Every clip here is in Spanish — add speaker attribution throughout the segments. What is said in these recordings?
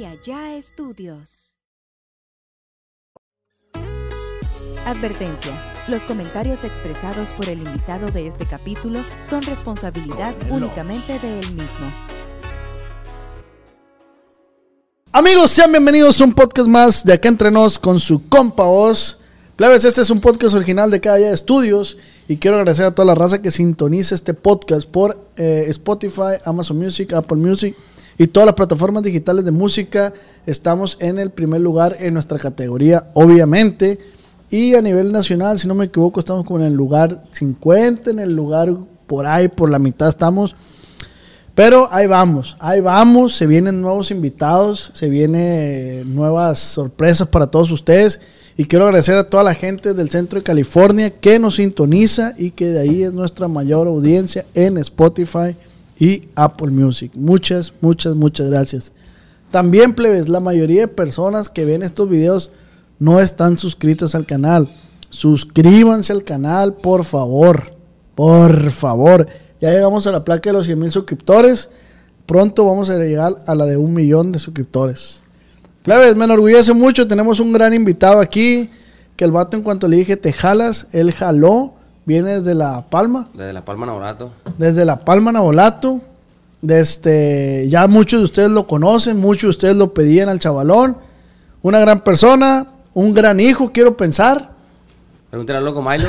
Speaker 1: y allá estudios. Advertencia. Los comentarios expresados por el invitado de este capítulo son responsabilidad únicamente de él mismo.
Speaker 2: Amigos, sean bienvenidos a un podcast más de Acá Entre Nos con su compa Oz. Plebes, este es un podcast original de Cada Día Estudios y quiero agradecer a toda la raza que sintoniza este podcast por eh, Spotify, Amazon Music, Apple Music y todas las plataformas digitales de música. Estamos en el primer lugar en nuestra categoría, obviamente. Y a nivel nacional, si no me equivoco, estamos como en el lugar 50, en el lugar por ahí, por la mitad estamos. Pero ahí vamos, ahí vamos, se vienen nuevos invitados, se vienen nuevas sorpresas para todos ustedes. Y quiero agradecer a toda la gente del centro de California que nos sintoniza y que de ahí es nuestra mayor audiencia en Spotify y Apple Music. Muchas, muchas, muchas gracias. También, plebes, la mayoría de personas que ven estos videos no están suscritas al canal. Suscríbanse al canal, por favor. Por favor. Ya llegamos a la placa de los 100 mil suscriptores. Pronto vamos a llegar a la de un millón de suscriptores. Plebes, me enorgullece mucho. Tenemos un gran invitado aquí. Que el vato, en cuanto le dije, te jalas, él jaló. Viene desde La Palma.
Speaker 3: Desde La Palma Navolato.
Speaker 2: Desde La Palma Navolato. Desde, ya muchos de ustedes lo conocen, muchos de ustedes lo pedían al chavalón. Una gran persona, un gran hijo, quiero pensar.
Speaker 3: Pregúntale al loco Milo.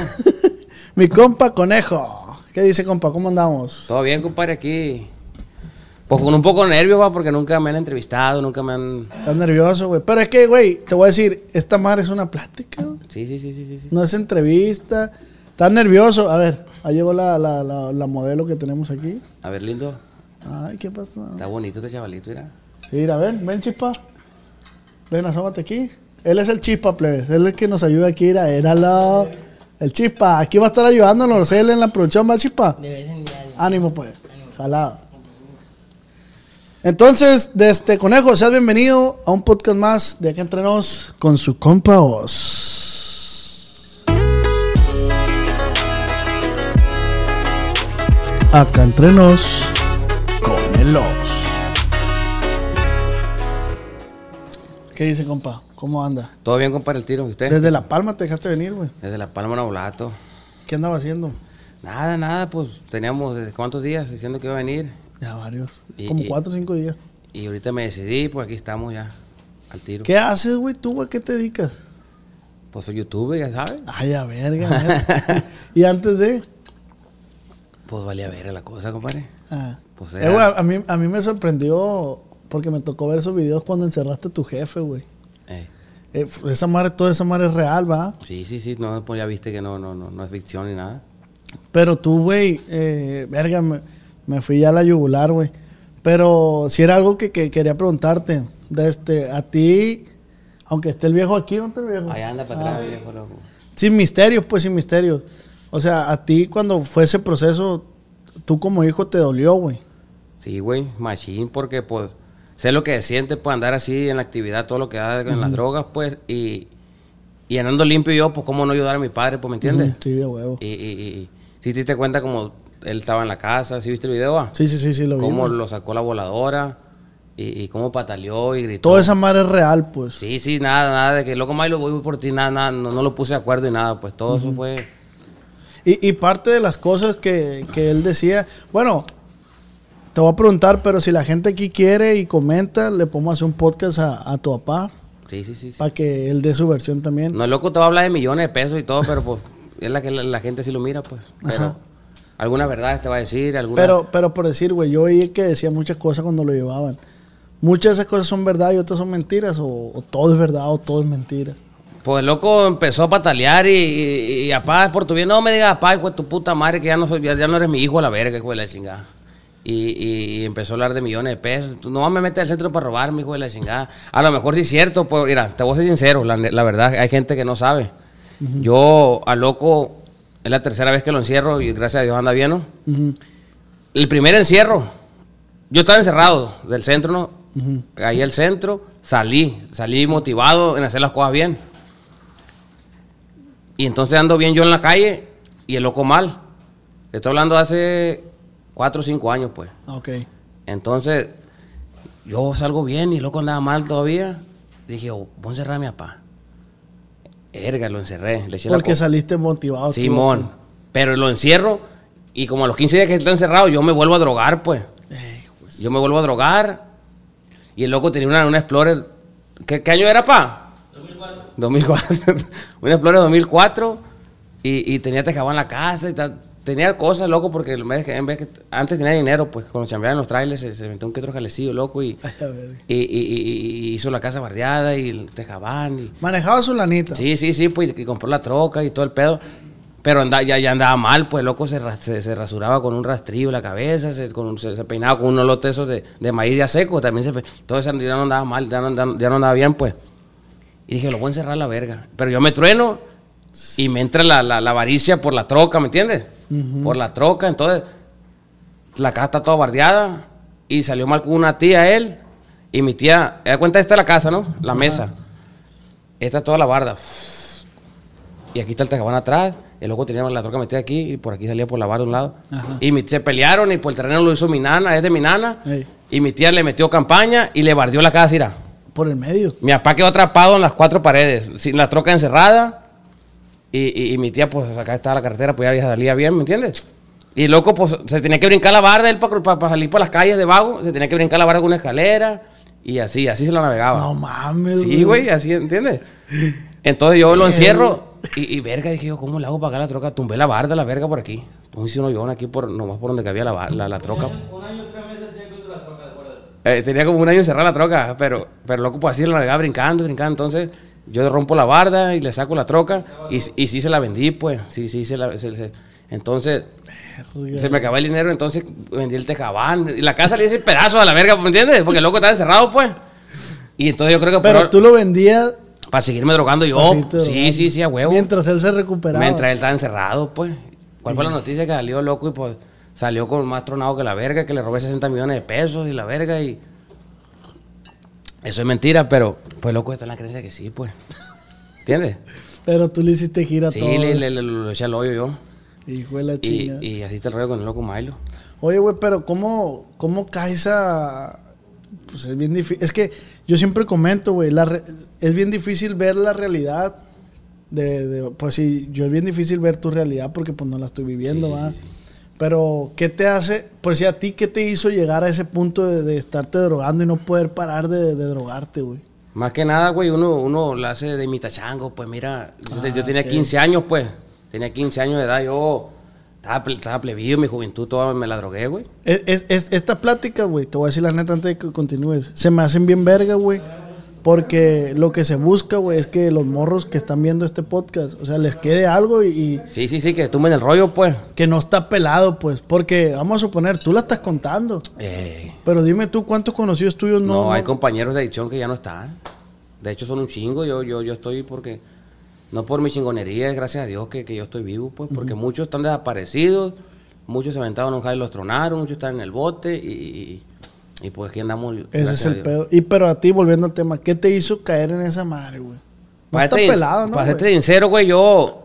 Speaker 2: Mi compa Conejo. ¿Qué dice, compa? ¿Cómo andamos?
Speaker 3: Todo bien, compadre, aquí. Pues con un poco de nervios, va, porque nunca me han entrevistado, nunca me han.
Speaker 2: Estás nervioso, güey. Pero es que, güey, te voy a decir, esta madre es una plática, güey.
Speaker 3: Sí, sí, sí, sí. sí.
Speaker 2: No es entrevista. Estás nervioso. A ver, ahí llegó la, la, la, la modelo que tenemos aquí.
Speaker 3: A ver, lindo.
Speaker 2: Ay, ¿qué pasa?
Speaker 3: Está bonito este chavalito, mira.
Speaker 2: Sí, mira, ven, ven, chispa. Ven, asómate aquí. Él es el chispa, plebes. Él es el que nos ayuda aquí. Mira, éralo. El chispa. Aquí va a estar ayudándonos. Él en la producción, ¿va, chispa? Ánimo, pues. Jalado. Entonces, de este conejo, seas bienvenido a un podcast más de Acá Entre Nos con su compa Oz. Acá Entre Nos con el Oz. ¿Qué dice, compa? ¿Cómo anda?
Speaker 3: Todo bien, compadre, el tiro. ¿Y usted?
Speaker 2: Desde La Palma te dejaste venir, güey.
Speaker 3: Desde La Palma Navolato.
Speaker 2: ¿Qué andaba haciendo?
Speaker 3: Nada, nada, pues teníamos desde cuántos días diciendo que iba a venir.
Speaker 2: Ya varios.
Speaker 3: Y-
Speaker 2: Como
Speaker 3: y-
Speaker 2: cuatro o cinco días.
Speaker 3: Y ahorita me decidí, pues aquí estamos ya, al tiro.
Speaker 2: ¿Qué haces, güey? ¿Tú, güey? ¿Qué te dedicas?
Speaker 3: Pues soy youtuber, ya sabes.
Speaker 2: Ay, a verga. y antes de.
Speaker 3: Pues valía ver la cosa, compadre.
Speaker 2: Ah.
Speaker 3: Pues
Speaker 2: Eh,
Speaker 3: era-
Speaker 2: güey, a, mí, a mí me sorprendió porque me tocó ver esos videos cuando encerraste a tu jefe, güey.
Speaker 3: Eh,
Speaker 2: Eh, esa madre, toda esa madre es real, ¿va?
Speaker 3: sí, sí, sí, no, pues ya viste que no, no, no, no es ficción ni nada.
Speaker 2: Pero tú, güey, eh, verga, me, me fui ya a la yugular, güey. Pero si era algo que, que quería preguntarte. De este, a ti, aunque esté el viejo aquí, ¿dónde está el viejo?
Speaker 3: Ahí anda para atrás, viejo loco.
Speaker 2: Sin misterios, pues sin misterios. O sea, a ti cuando fue ese proceso, tú como hijo te dolió, güey.
Speaker 3: Sí, güey, machín, porque pues sé lo que siente, pues andar así en la actividad, todo lo que da en las drogas, pues, y, y andando limpio yo, pues cómo no ayudar a mi padre, pues, ¿me entiendes?
Speaker 2: Sí, de huevo.
Speaker 3: Y, y, y si te diste cuenta como él estaba en la casa, ¿sí viste el video? ah?
Speaker 2: Sí, sí, sí, sí, lo vi.
Speaker 3: Cómo lo sacó la voladora y, y cómo pataleó y gritó.
Speaker 2: Toda esa madre es real, pues.
Speaker 3: Sí, sí, nada, nada, de que loco Milo voy por ti, nada, nada, no, no lo puse de acuerdo y nada, pues todo eso fue...
Speaker 2: Y, y parte de las cosas que, que él decía, bueno, te voy a preguntar, pero si la gente aquí quiere y comenta, le podemos hacer un podcast a, a tu papá
Speaker 3: Sí, sí, sí. sí.
Speaker 2: para que él dé su versión también.
Speaker 3: No, loco te va a hablar de millones de pesos y todo, pero pues es la que la, la gente sí lo mira, pues. Pero
Speaker 2: Ajá.
Speaker 3: alguna verdad te va a decir, alguna...
Speaker 2: Pero, pero por decir, güey, yo oí que decía muchas cosas cuando lo llevaban. Muchas de esas cosas son verdad y otras son mentiras, o, o todo es verdad o todo es mentira.
Speaker 3: Pues el loco empezó a patalear y, y, y apá, por tu bien, no me digas apá, hijo de tu puta madre, que ya no, soy, ya, ya no eres mi hijo a la verga, hijo de la chingada. Y, y- empezó a hablar de millones de pesos. Tú no me metes al centro para robarme, hijo de la chingada. A lo mejor sí es cierto, pues mira, te voy a ser sincero, la, la verdad, hay gente que no sabe. Yo al loco, es la tercera vez que lo encierro y gracias a Dios anda bien, ¿no? El primer encierro, yo estaba encerrado del centro, ¿no?
Speaker 2: ujú.
Speaker 3: Caí al centro, salí, salí motivado en hacer las cosas bien. Y entonces ando bien yo en la calle y el loco mal. Te estoy hablando de hace cuatro o cinco años, pues.
Speaker 2: Ok.
Speaker 3: Entonces, yo salgo bien y el loco andaba mal todavía. Dije, oh, voy a encerrar a mi papá. Erga, lo encerré. Le eché la
Speaker 2: Porque saliste motivado. tú,
Speaker 3: Simón. Pero lo encierro y como a los 15 días que está encerrado, yo me vuelvo a drogar, pues.
Speaker 2: Ey, pues.
Speaker 3: Yo me vuelvo a drogar. Y el loco tenía una, una Explorer. ¿Qué, qué año era, pa? 2004. 2004. una Explorer 2004. Y, y tenía tejabán en la casa y tal. Tenía cosas, loco, porque en vez que, en vez que antes tenía dinero, pues cuando chambeaba en los trailers se, se metió un que otro jalecillo, loco, y, y, hizo la casa bardeada y el tejabán. Y,
Speaker 2: Manejaba su lanita.
Speaker 3: Sí, sí, sí, pues y compró la troca y todo el pedo. Pero anda- ya, ya andaba mal, pues loco se, se, se rasuraba con un rastrillo en la cabeza, se, con un- se, se peinaba con un olote esos de, de maíz ya seco, también se todo eso ya no andaba mal, ya no, andaba- ya no andaba bien, pues. Y dije, lo voy a encerrar a la verga. Pero yo me trueno y me entra la, la, la avaricia por la troca, ¿me entiendes? Por la troca, entonces la casa está toda bardeada y salió mal con una tía él y mi tía, da cuenta esta es la casa, ¿no? La mesa. Esta es toda la barda. Y aquí está el tejabán atrás. El loco tenía la troca metida aquí y por aquí salía por la barda de un lado.
Speaker 2: Ajá.
Speaker 3: Y mi- se pelearon y por el terreno lo hizo mi nana, es de mi nana.
Speaker 2: Ey.
Speaker 3: Y mi tía le metió campaña y le bardió la casa, mira.
Speaker 2: Por el medio.
Speaker 3: Mi papá quedó atrapado en las cuatro paredes, sin la troca encerrada. Y, y- y mi tía, pues acá estaba la carretera, pues ya salía bien, ¿me entiendes? Y el loco, pues se tenía que brincar la barda él para salir por las calles de vago. Se tenía que brincar la barda con una escalera. Y así, así se la navegaba.
Speaker 2: No mames,
Speaker 3: Sí, güey, así, ¿entiendes? Entonces yo lo encierro y, y verga, dije yo, ¿cómo le hago para acá la troca? Tumbé la barda, la verga por aquí. Un hoyón aquí, por, nomás por donde cabía la, la, la troca. Eh, tenía como un año encerrada la troca, pero, pero loco, pues así la navegaba brincando, brincando. Entonces yo rompo la barda y le saco la troca y, y sí se la vendí, pues. Sí, sí, se la... se- se- entonces se me acabó el dinero, entonces vendí el tejabán. Y la casa le hice pedazos a la verga, ¿me entiendes? Porque el loco estaba encerrado, pues. Y entonces yo creo que...
Speaker 2: Pero
Speaker 3: por-
Speaker 2: tú lo vendías.
Speaker 3: para seguirme drogando yo. sí,
Speaker 2: drogando.
Speaker 3: sí, sí, a huevo.
Speaker 2: Mientras él se recuperaba.
Speaker 3: Mientras él estaba encerrado, pues. ¿Cuál fue la noticia que salió loco y pues salió con más tronado que la verga, que le robé 60 millones de pesos y la verga y... Eso es mentira, pero pues loco está en la creencia que sí, pues. ¿Entiendes?
Speaker 2: Pero tú le hiciste gira
Speaker 3: Sí,
Speaker 2: todo.
Speaker 3: le, le, le- lo eché al hoyo yo.
Speaker 2: Hijo de la
Speaker 3: Y,
Speaker 2: chinga.
Speaker 3: y así está el rollo con el loco Milo.
Speaker 2: Oye, güey, pero ¿cómo, cómo caes a...? Pues es bien difícil. Es que yo siempre comento, güey, re- es bien difícil ver la realidad de, de- Pues sí, yo es bien difícil ver tu realidad porque pues no la estoy viviendo,
Speaker 3: Sí, sí,
Speaker 2: ¿va?
Speaker 3: sí, sí.
Speaker 2: Pero, ¿qué te hace? Por si a ti, ¿qué te hizo llegar a ese punto de, de estarte drogando y no poder parar de, de drogarte, güey?
Speaker 3: Más que nada, güey, uno, uno la hace de mitachango, pues mira, yo,
Speaker 2: Ah,
Speaker 3: yo tenía
Speaker 2: ok.
Speaker 3: 15 años, pues, tenía 15 años de edad, yo estaba, estaba plebido, mi juventud toda me la drogué, güey.
Speaker 2: Es, es- es- esta plática, güey, te voy a decir la neta antes de que continúes. Se me hacen bien verga, güey. Porque lo que se busca, güey, es que los morros que están viendo este podcast, o sea, les quede algo y, y
Speaker 3: Sí, sí, sí, que tumben el rollo, pues.
Speaker 2: que no está pelado, pues. Porque, vamos a suponer, tú la estás contando.
Speaker 3: Eh,
Speaker 2: Pero dime tú, ¿cuántos conocidos tuyos
Speaker 3: no,
Speaker 2: no?
Speaker 3: hay compañeros de edición que ya no están. De hecho, son un chingo, yo, yo, yo estoy porque, no por mi chingonería, es gracias a Dios que, que yo estoy vivo, pues, porque muchos están desaparecidos, muchos se aventaron a un jale y los tronaron, muchos están en el bote y, y- y, pues aquí andamos.
Speaker 2: Ese es el pedo. Y pero a ti, volviendo al tema, ¿qué te hizo caer en esa madre, güey? No
Speaker 3: Para
Speaker 2: está
Speaker 3: serte,
Speaker 2: pelado, ¿no?
Speaker 3: para serte sincero, güey, yo.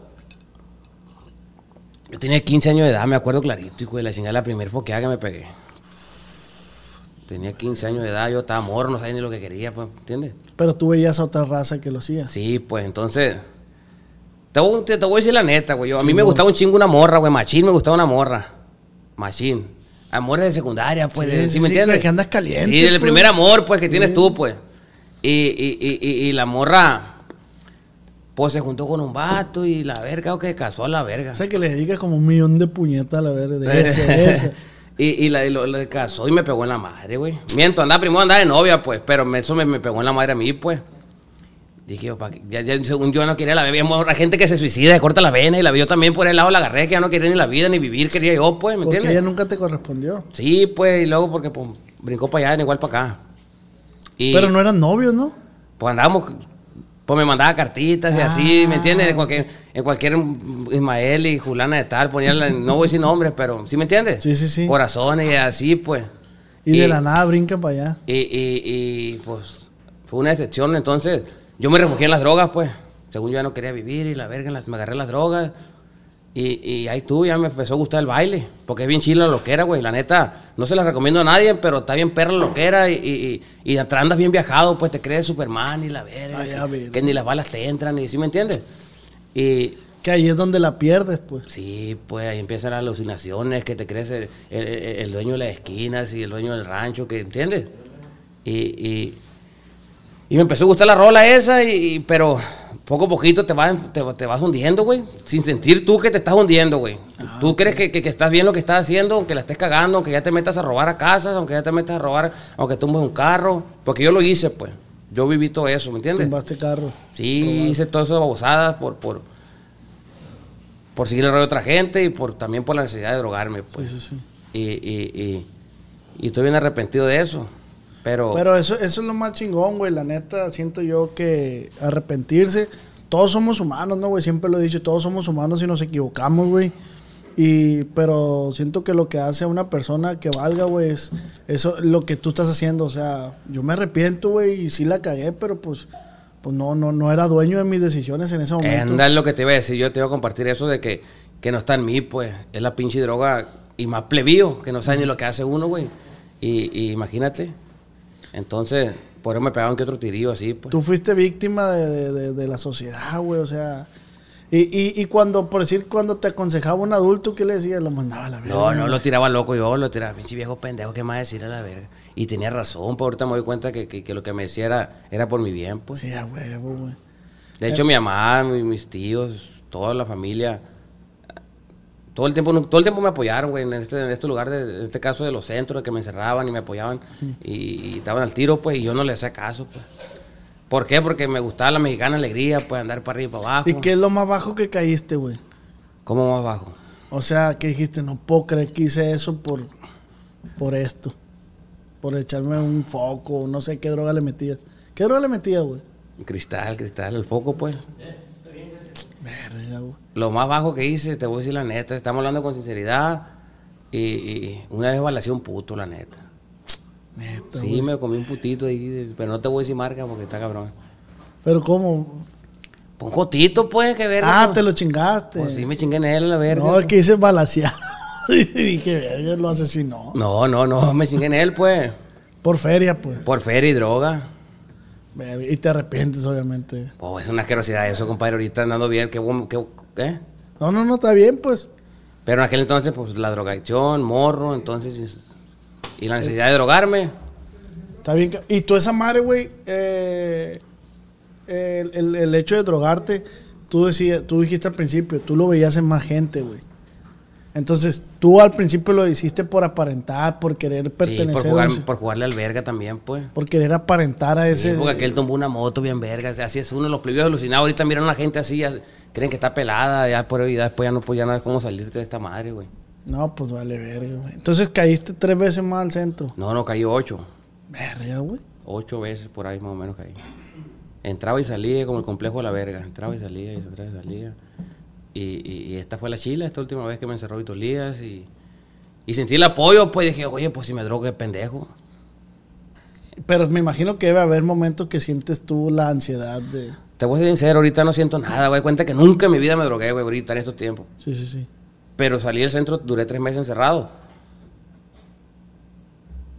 Speaker 3: Yo tenía 15 años de edad, me acuerdo clarito, hijo de la chingada, la primera foqueada que me pegué. Tenía 15 años de edad, yo estaba morro, no sabía ni lo que quería, pues, ¿entiendes?
Speaker 2: Pero tú veías a otra raza que lo hacía.
Speaker 3: Sí, pues entonces. Te voy, te, te voy a decir la neta, güey. yo- A mí
Speaker 2: Sí,
Speaker 3: me
Speaker 2: no.
Speaker 3: gustaba un chingo una morra, güey. Machín me gustaba una morra. Machín. Amores de secundaria, pues.
Speaker 2: Sí,
Speaker 3: de-
Speaker 2: sí,
Speaker 3: ¿sí me entiendes?
Speaker 2: que- que andas caliente,
Speaker 3: Sí, del
Speaker 2: pues.
Speaker 3: primer amor, pues, que tienes tú, pues. Y, y, y, y, y la morra, pues, se juntó con un vato y la verga, o que casó a la verga.
Speaker 2: O sea, que le dedicas como un millón de puñetas a la verga. De ese, ese.
Speaker 3: y y, la, y lo, lo casó y me pegó en la madre, güey. Miento, andaba primero andaba de novia, pues, pero eso me, me pegó en la madre a mí, pues. Dije, yo, pa' qué? ya, ya, según yo no quería la vida. Hay gente que se suicida, se corta la vena y la yo también por el lado la agarré, que ya no quería ni la vida ni vivir, quería yo, pues, ¿me
Speaker 2: Porque
Speaker 3: entiendes?
Speaker 2: ella nunca te correspondió.
Speaker 3: Sí, pues, y luego porque pues, brincó para allá, igual para acá. Y,
Speaker 2: Pero no eran novios, ¿no?
Speaker 3: Pues andábamos, pues me mandaba cartitas y así, ¿me
Speaker 2: Ah.
Speaker 3: entiendes? En cualquier, en cualquier Ismael y Julana de tal, ponía, la- no voy a decir nombres, pero, ¿sí me entiendes?
Speaker 2: Sí, sí, sí.
Speaker 3: Corazones y así, pues.
Speaker 2: Y, de la nada brinca para allá.
Speaker 3: Y, y, y, pues fue una excepción, entonces yo me refugié en las drogas, pues. Según yo ya no quería vivir y la verga, las- me agarré las drogas. Y, y ahí tú ya me empezó a gustar el baile, porque es bien chila la loquera, güey. La neta, no se la recomiendo a nadie, pero está bien perra la loquera y, y, y atrás andas bien viajado, pues te crees Superman y la verga.
Speaker 2: Ay,
Speaker 3: que,
Speaker 2: ver.
Speaker 3: que ni las balas te entran, y ¿sí me entiendes? Y
Speaker 2: Que ahí es donde la pierdes, pues.
Speaker 3: sí, pues ahí empiezan las alucinaciones, que te crees el, el- el dueño de las esquinas y el dueño del rancho, que ¿entiendes? Y, y, y me empezó a gustar la rola esa, y, pero poco a poquito te vas, te, te vas hundiendo, güey. Sin sentir tú que te estás hundiendo, güey. tú crees que, que- que estás bien lo que estás haciendo, aunque la estés cagando, aunque ya te metas a robar a casas, aunque ya te metas a robar, aunque tumbes un carro. Porque yo lo hice, pues. Yo viví todo eso, ¿me entiendes?
Speaker 2: Tumbaste carro.
Speaker 3: Sí, hice todas esas babosadas por, por, por seguir el rollo de otra gente y por también por la necesidad de drogarme, pues.
Speaker 2: Sí, sí, sí.
Speaker 3: Y, y, y, y estoy bien arrepentido de eso. Pero,
Speaker 2: Pero eso, eso es lo más chingón, güey. La neta, siento yo que arrepentirse. Todos somos humanos, ¿no, güey? Siempre lo he dicho, todos somos humanos y nos equivocamos, güey. Y, pero siento que lo que hace a una persona que valga, güey, es eso, lo que tú estás haciendo. O sea, yo me arrepiento, güey, y sí la cagué, pero pues, pues no, no, no era dueño de mis decisiones en ese momento.
Speaker 3: anda es lo que te iba a decir. Yo te iba a compartir eso de que, que no está en mí, pues. Es la pinche droga y más plebío, que no sabe ni lo que hace uno, güey. Y, y imagínate. Entonces, por eso me pegaban que otro tirillo así, pues.
Speaker 2: Tú fuiste víctima de, de- de- de la sociedad, güey, o sea. Y, y, y cuando, por decir, cuando te aconsejaba un adulto, ¿qué le decías? Lo mandaba a la verga.
Speaker 3: No, no lo tiraba loco yo, lo tiraba, pinche viejo pendejo, ¿qué más decir a la verga? Y tenía razón, pues ahorita me doy cuenta que, que- que lo que me decía era, era por mi bien, pues.
Speaker 2: Sí, a huevo, güey.
Speaker 3: De hecho, mi mamá, mi- mis tíos, toda la familia, todo el tiempo, todo el tiempo me apoyaron, güey, en este, en este lugar, de, en este caso de los centros, que me encerraban y me apoyaban y, y estaban al tiro, pues, y yo no les hacía caso, pues. ¿Por qué? Porque me gustaba la mexicana alegría, pues, andar para arriba y para abajo.
Speaker 2: ¿Y qué es lo más bajo que caíste, güey?
Speaker 3: ¿Cómo más bajo?
Speaker 2: O sea, que dijiste, no puedo creer que hice eso por, por esto. Por echarme un foco, no sé qué droga le metías. ¿Qué droga le metías, güey?
Speaker 3: Cristal, cristal, el foco, pues. Lo más bajo que hice, te voy a decir la neta, estamos hablando con sinceridad. Y, y una vez balacé un puto, la neta.
Speaker 2: Neta,
Speaker 3: Sí,
Speaker 2: güey.
Speaker 3: me comí un putito ahí, pero no te voy a decir marca porque está cabrón.
Speaker 2: Pero ¿cómo?
Speaker 3: Pues un jotito, pues, que verga.
Speaker 2: Ah, te lo chingaste.
Speaker 3: Pues sí, me chingué en él, la verga.
Speaker 2: no, es que hice balaseado. y dije, verga, lo asesinó.
Speaker 3: No, no, no, me chingué en él, pues.
Speaker 2: Por feria, pues.
Speaker 3: Por feria y droga.
Speaker 2: Y te arrepientes, obviamente.
Speaker 3: Oh, es una asquerosidad eso, compadre. Ahorita andando bien, qué bueno, qué.
Speaker 2: No, no, no, está bien, pues.
Speaker 3: Pero en aquel entonces, pues, la drogadicción, morro, entonces... es- Y la necesidad de drogarme.
Speaker 2: Está bien. Y tú esa madre, güey, eh, el, el- el hecho de drogarte, tú, decías, tú dijiste al principio, tú lo veías en más gente, güey. Entonces, tú al principio lo hiciste por aparentar, por querer
Speaker 3: Sí,
Speaker 2: pertenecer,
Speaker 3: por,
Speaker 2: a un-
Speaker 3: por jugarle al verga también, pues.
Speaker 2: por querer aparentar a
Speaker 3: Sí,
Speaker 2: ese...
Speaker 3: porque aquel tomó una moto bien verga. Así es uno, los plebeyos alucinados. Ahorita miran a la gente así, ya creen que está pelada. Ya por ya después ya no, pues, ya no hay cómo salirte de esta madre, güey.
Speaker 2: No, pues vale verga, güey. Entonces caíste tres veces más al centro.
Speaker 3: No, no, caí ocho.
Speaker 2: Verga, güey.
Speaker 3: Ocho veces por ahí más o menos caí. Entraba y salía como el complejo de la verga. Entraba y salía y entraba y salía. Y, esta fue la chila, esta última vez que me encerró Vito Lías y, y sentí el apoyo, pues dije, oye, pues si me drogo, qué pendejo.
Speaker 2: Pero me imagino que debe haber momentos que sientes tú la ansiedad de...
Speaker 3: Te voy a ser sincero, ahorita no siento nada, güey. Cuenta que nunca en mi vida me drogué, güey, ahorita en estos tiempos.
Speaker 2: Sí, sí, sí.
Speaker 3: Pero salí del centro, duré tres meses encerrado.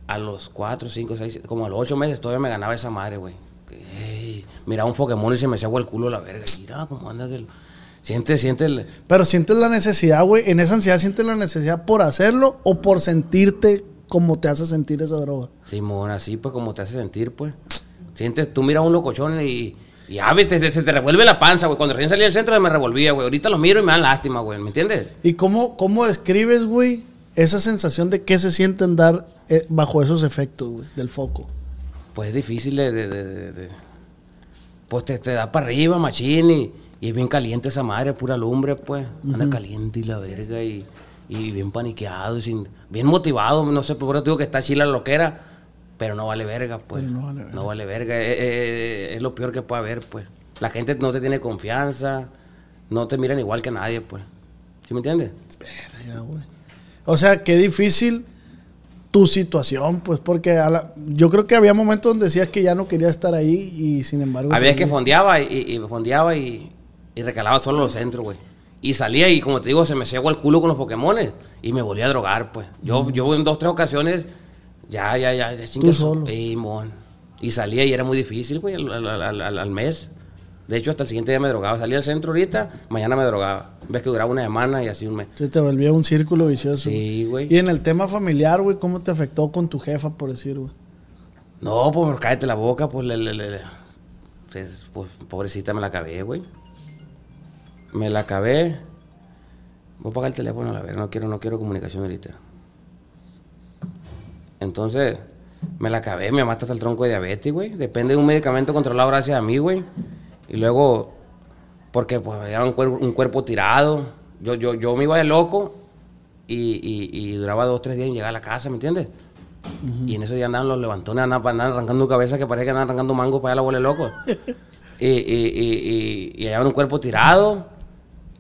Speaker 3: A los cuatro, cinco, seis, como a los ocho meses todavía me ganaba esa madre, güey. Ey, Miraba un Pokémon y se me agua el culo la verga. Mira cómo anda que... Siente, siente el...
Speaker 2: Pero sientes la necesidad, güey. En esa ansiedad sientes la necesidad por hacerlo o por sentirte como te hace sentir esa droga.
Speaker 3: Simón, así pues como te hace sentir, pues. Sientes, tú miras un locochón y... Y a veces te, se te revuelve la panza, güey. Cuando recién salí del centro me revolvía, güey. Ahorita los miro y me dan lástima, güey. ¿Me entiendes?
Speaker 2: ¿Y cómo, cómo describes, güey, esa sensación de qué se siente andar eh, bajo esos efectos, güey, del foco?
Speaker 3: Pues es difícil de- de- de- de- Pues te, te da para arriba, machín, y, y es bien caliente esa madre, pura lumbre, pues. Anda caliente y la verga, y, y bien paniqueado, y sin, bien motivado, no sé, por eso digo que está chila la loquera, pero no vale verga, pues.
Speaker 2: Pero no vale verga.
Speaker 3: No vale verga, eh, eh, es lo peor que puede haber, pues. La gente no te tiene confianza, no te miran igual que nadie, pues. ¿Sí me entiendes?
Speaker 2: Verga, güey. O sea, qué difícil tu situación, pues, porque a la- yo creo que había momentos donde decías que ya no querías estar ahí y sin embargo...
Speaker 3: Había que fondeaba y, y fondeaba y, y recalaba solo los centros, güey. Y salía y como te digo, se me cegó el culo con los Pokémones. Y me volví a drogar, pues. Yo, yo en dos, tres ocasiones, ya, ya, ya, ya su-
Speaker 2: solo.
Speaker 3: Y, mon. y salía y era muy difícil, güey, al, al- al- al- al mes. De hecho, hasta el siguiente día me drogaba. Salía al centro ahorita, mañana me drogaba. Ves que duraba una semana y así un mes.
Speaker 2: Se te volvía un círculo vicioso.
Speaker 3: Sí, güey.
Speaker 2: Y en el tema familiar, güey, ¿cómo te afectó con tu jefa, por decir, güey?
Speaker 3: No, pues cállate la boca, pues, le, le- le- le- pues, pues, pobrecita me la acabé, güey. Me la acabé. Voy a pagar el teléfono, a ver, no quiero, no quiero comunicación ahorita. Entonces, me la acabé, me mata hasta el tronco de diabetes, güey. Depende de un medicamento controlado gracias a mí, güey. Y luego, porque pues había un, cuer- un cuerpo tirado. Yo, yo, yo me iba de loco y, y- y duraba dos, tres días en llegar a la casa, ¿me entiendes? Y en eso ya andaban los levantones, andaban, arrancando cabeza que parece que andaban arrancando mango para allá la bola de loco. y, y, y, y, y un cuerpo tirado.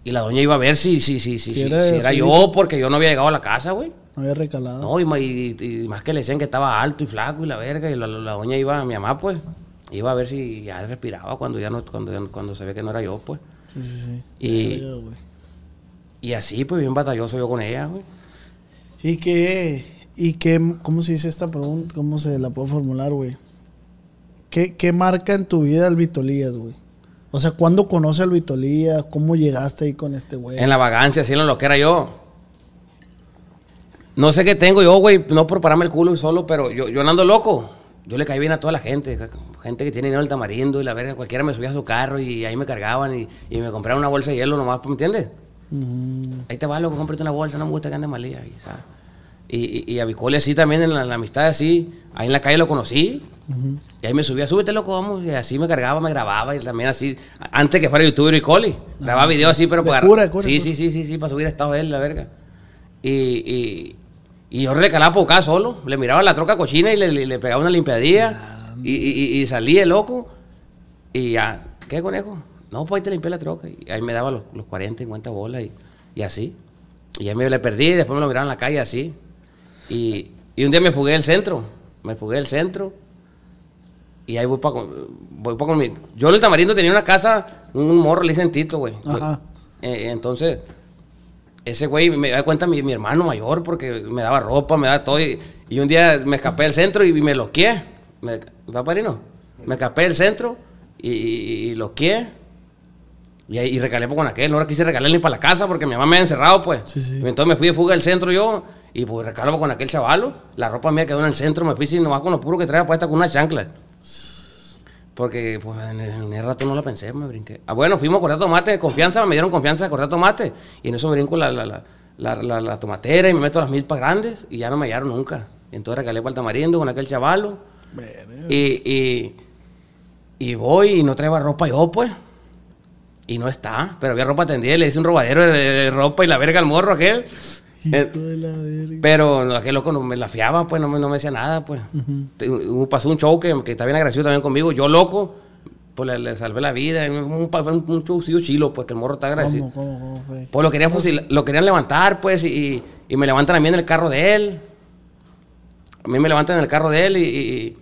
Speaker 3: Y la doña iba a ver si, si, si, si,
Speaker 2: Si era
Speaker 3: si yo, porque yo no había llegado a la casa, güey.
Speaker 2: No había recalado.
Speaker 3: No, y, ma- y- y más que le decían que estaba alto y flaco y la verga. Y la, la doña iba, mi mamá, pues, iba a ver si ya respiraba cuando ya no, cuando, ya- cuando se ve que no era yo, pues.
Speaker 2: Sí, sí, sí.
Speaker 3: Y-. Y así, pues, bien batalloso yo con ella, güey.
Speaker 2: ¿Y qué, y qué, cómo se dice esta pregunta? ¿Cómo se la puedo formular, güey? ¿Qué, ¿Qué marca en tu vida el Vitolías, güey? O sea, ¿cuándo conoces al Vitolías? ¿Cómo llegaste ahí con este güey?
Speaker 3: En la vagancia, así en lo que era yo. No sé qué tengo yo, güey, no por pararme el culo solo, pero yo, yo ando loco. Yo le caí bien a toda la gente, gente que tiene dinero del tamarindo y la verga, cualquiera me subía a su carro y ahí me cargaban y, y me compraron una bolsa de hielo nomás, ¿me entiendes? Ahí te va, loco, cómprate una bolsa, no me gusta que ande malía, ahí, ¿sabes? Y, y, y a Vicoli así también, en la, en la amistad así, ahí en la calle lo conocí. Y ahí me subía, súbete loco, vamos. Y así me cargaba, me grababa. Y también así, a- antes que fuera youtuber y Coli. Grababa videos así, pero para.
Speaker 2: cura, cura,
Speaker 3: sí, sí, sí, sí, sí, para subir estado él, la verga. Y, y, y yo recalaba por acá solo. Le miraba la troca cochina y le, le- le pegaba una limpiadilla. Y, y, y- y salía loco. Y ya, ¿qué conejo? No, pues ahí te limpié la troca. Y ahí me daba los, los 40, 50 bolas y, y así. Y ahí me le perdí y después me lo miraba en la calle así. Y, y un día me fugué del centro. Me fugué del centro. Y ahí voy para voy pa con mi... Yo en el Tamarindo tenía una casa, un morro, le dicen Tito, güey.
Speaker 2: Ajá.
Speaker 3: Eh, entonces, ese güey me da cuenta mi, mi hermano mayor porque me daba ropa, me daba todo. Y, y un día me escapé del centro y me loqueé. Me, ¿Va, padrino? Me escapé del centro y, y, y loqueé. Y, ahí- y recalé con aquel. No quise recalar ni para la casa porque mi mamá me había encerrado, pues.
Speaker 2: Sí, sí.
Speaker 3: Y entonces me fui de fuga del centro yo y pues recalé con aquel chavalo. La ropa mía quedó en el centro. Me fui sin nomás con lo puro que traía puesta con una chancla. Porque pues, en, el, en el rato no la pensé, me brinqué. Ah, bueno, fuimos a cortar tomate confianza, me dieron confianza de cortar tomate. Y en eso brinco la, la, la, la, la- la tomatera y me meto las milpas grandes y ya no me hallaron nunca. Entonces recalé para el tamarindo con aquel chavalo. Y, y, y voy y no traía ropa yo, pues. Y no está, pero había ropa tendida y le hice un robadero de, de ropa y la verga al morro aquel. Eh,
Speaker 2: Hijo de la verga.
Speaker 3: pero aquel loco no me la fiaba, pues no me, no me decía nada, pues. Pasó un show que, que está bien agradecido también conmigo. Yo loco, pues le, le salvé la vida. Un, un, un chilo, pues que el morro está agradecido.
Speaker 2: ¿Cómo, cómo, cómo fue?
Speaker 3: Pues lo querían, fusil- lo querían levantar, pues, y, y me levantan a mí en el carro de él. A mí me levantan en el carro de él y, y,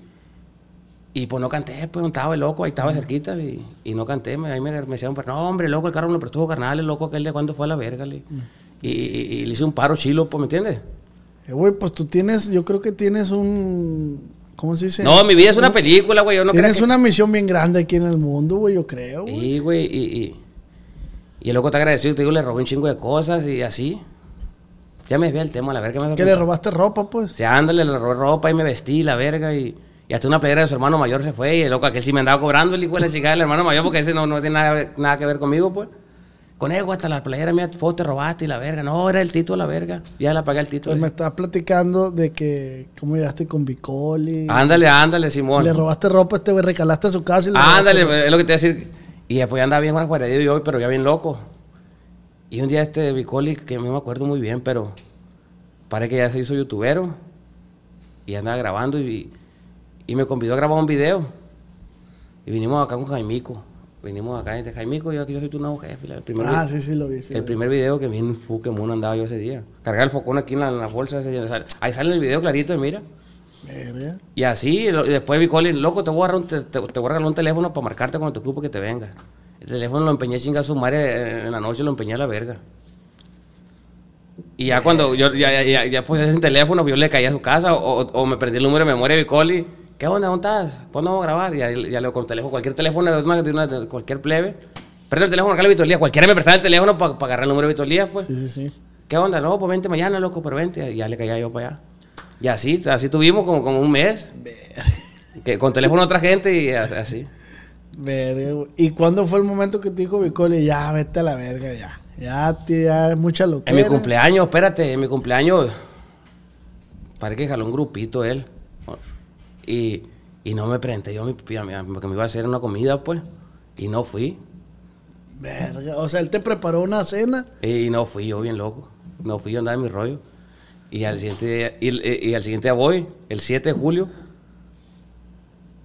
Speaker 3: y, pues no canté, pues no estaba el loco, ahí estaba cerquita y, y no canté. Me, ahí me, me decían, pero no, hombre, loco, el carro me lo prestó carnal, el loco aquel de cuando fue a la verga. le- y- y le hice un paro chilo, pues, ¿me entiendes?
Speaker 2: Eh, güey, pues tú tienes, yo creo que tienes un. ¿Cómo se dice?
Speaker 3: No, mi vida es una película, güey. Yo no creo
Speaker 2: tienes
Speaker 3: que...
Speaker 2: una misión bien grande aquí en el mundo, güey, yo creo, güey.
Speaker 3: Sí, güey, y, y, y el loco está agradecido, te digo, le robé un chingo de cosas y así. Ya me desvié el tema, la verga me
Speaker 2: Que le robaste ropa, pues.
Speaker 3: O sea, ándale, le robé ropa y me vestí, la verga, y, y hasta una playera de su hermano mayor se fue, y el loco aquel sí me andaba cobrando el hijo de la chica del hermano mayor, porque ese no, no tiene nada, nada que ver conmigo, pues. Con él, güey, hasta la playera mía, vos te robaste y la verga. No, era el Tito, la verga. Ya la pagué el Tito.
Speaker 2: Pues me estabas platicando de que cómo llegaste con Bicoli.
Speaker 3: Ándale, ándale, Simón.
Speaker 2: Le robaste ropa a este güey, recalaste a su casa y le
Speaker 3: Ándale,
Speaker 2: robaste
Speaker 3: es lo que te iba a decir. Y después andaba bien con el yo, pero ya bien loco. Y un día este Bicoli, que no me acuerdo muy bien, pero parece que ya se hizo youtubero. Y andaba grabando y, y me convidó a grabar un video. Y vinimos acá con Jaimico. Vinimos acá de Jaimico, yo aquí yo soy tu nuevo jefe. El primer,
Speaker 2: Ah,
Speaker 3: vi-
Speaker 2: sí, sí, lo vi. sí,
Speaker 3: el
Speaker 2: lo vi.
Speaker 3: primer video que bien Pokémon andaba yo ese día. Cargar el focón aquí en la, en la bolsa. ese- ahí sale el video clarito, y mira. Y así, lo- y después vi Colin, loco, te voy a agarrar un, te, te- te voy a regalar un teléfono para marcarte cuando te ocupe que te vengas. El teléfono lo empeñé chinga su madre eh, en la noche, lo empeñé a la verga. Y ya cuando yo ya, ya, ya, ya pues ese teléfono, pues, yo le caí a su casa o, o- me perdí el número de memoria de Bicoli. ¿Qué onda? ¿Dónde estás? ¿Cuándo vamos a grabar? Y ya, ya le con teléfono, cualquier teléfono de cualquier plebe. Prende el teléfono acá la Vitolía. Cualquiera me prestaba el teléfono para agarrar el número de Vitolía, pues.
Speaker 2: Sí, sí, sí.
Speaker 3: ¿Qué onda? No, pues vente mañana, loco, pero vente. Y ya le caía yo para allá. Y así, así tuvimos como, como un mes. Que, con teléfono de otra gente y a- así.
Speaker 2: Verga. ¿Y cuándo fue el momento que te dijo Bicoli, ya, vete a la verga, ya? Ya, ya es mucha
Speaker 3: En
Speaker 2: locura.
Speaker 3: mi cumpleaños, espérate, en mi cumpleaños, parece que jaló un grupito él. Y, y no me presenté yo a mi papi, a mi- a mi- porque me iba a hacer una comida, pues. Y no fui.
Speaker 2: Verga, o sea, él te preparó una cena.
Speaker 3: Y no fui yo bien loco. No fui yo andaba en mi rollo. Y al siguiente día, y, y al siguiente día voy, el 7 de julio.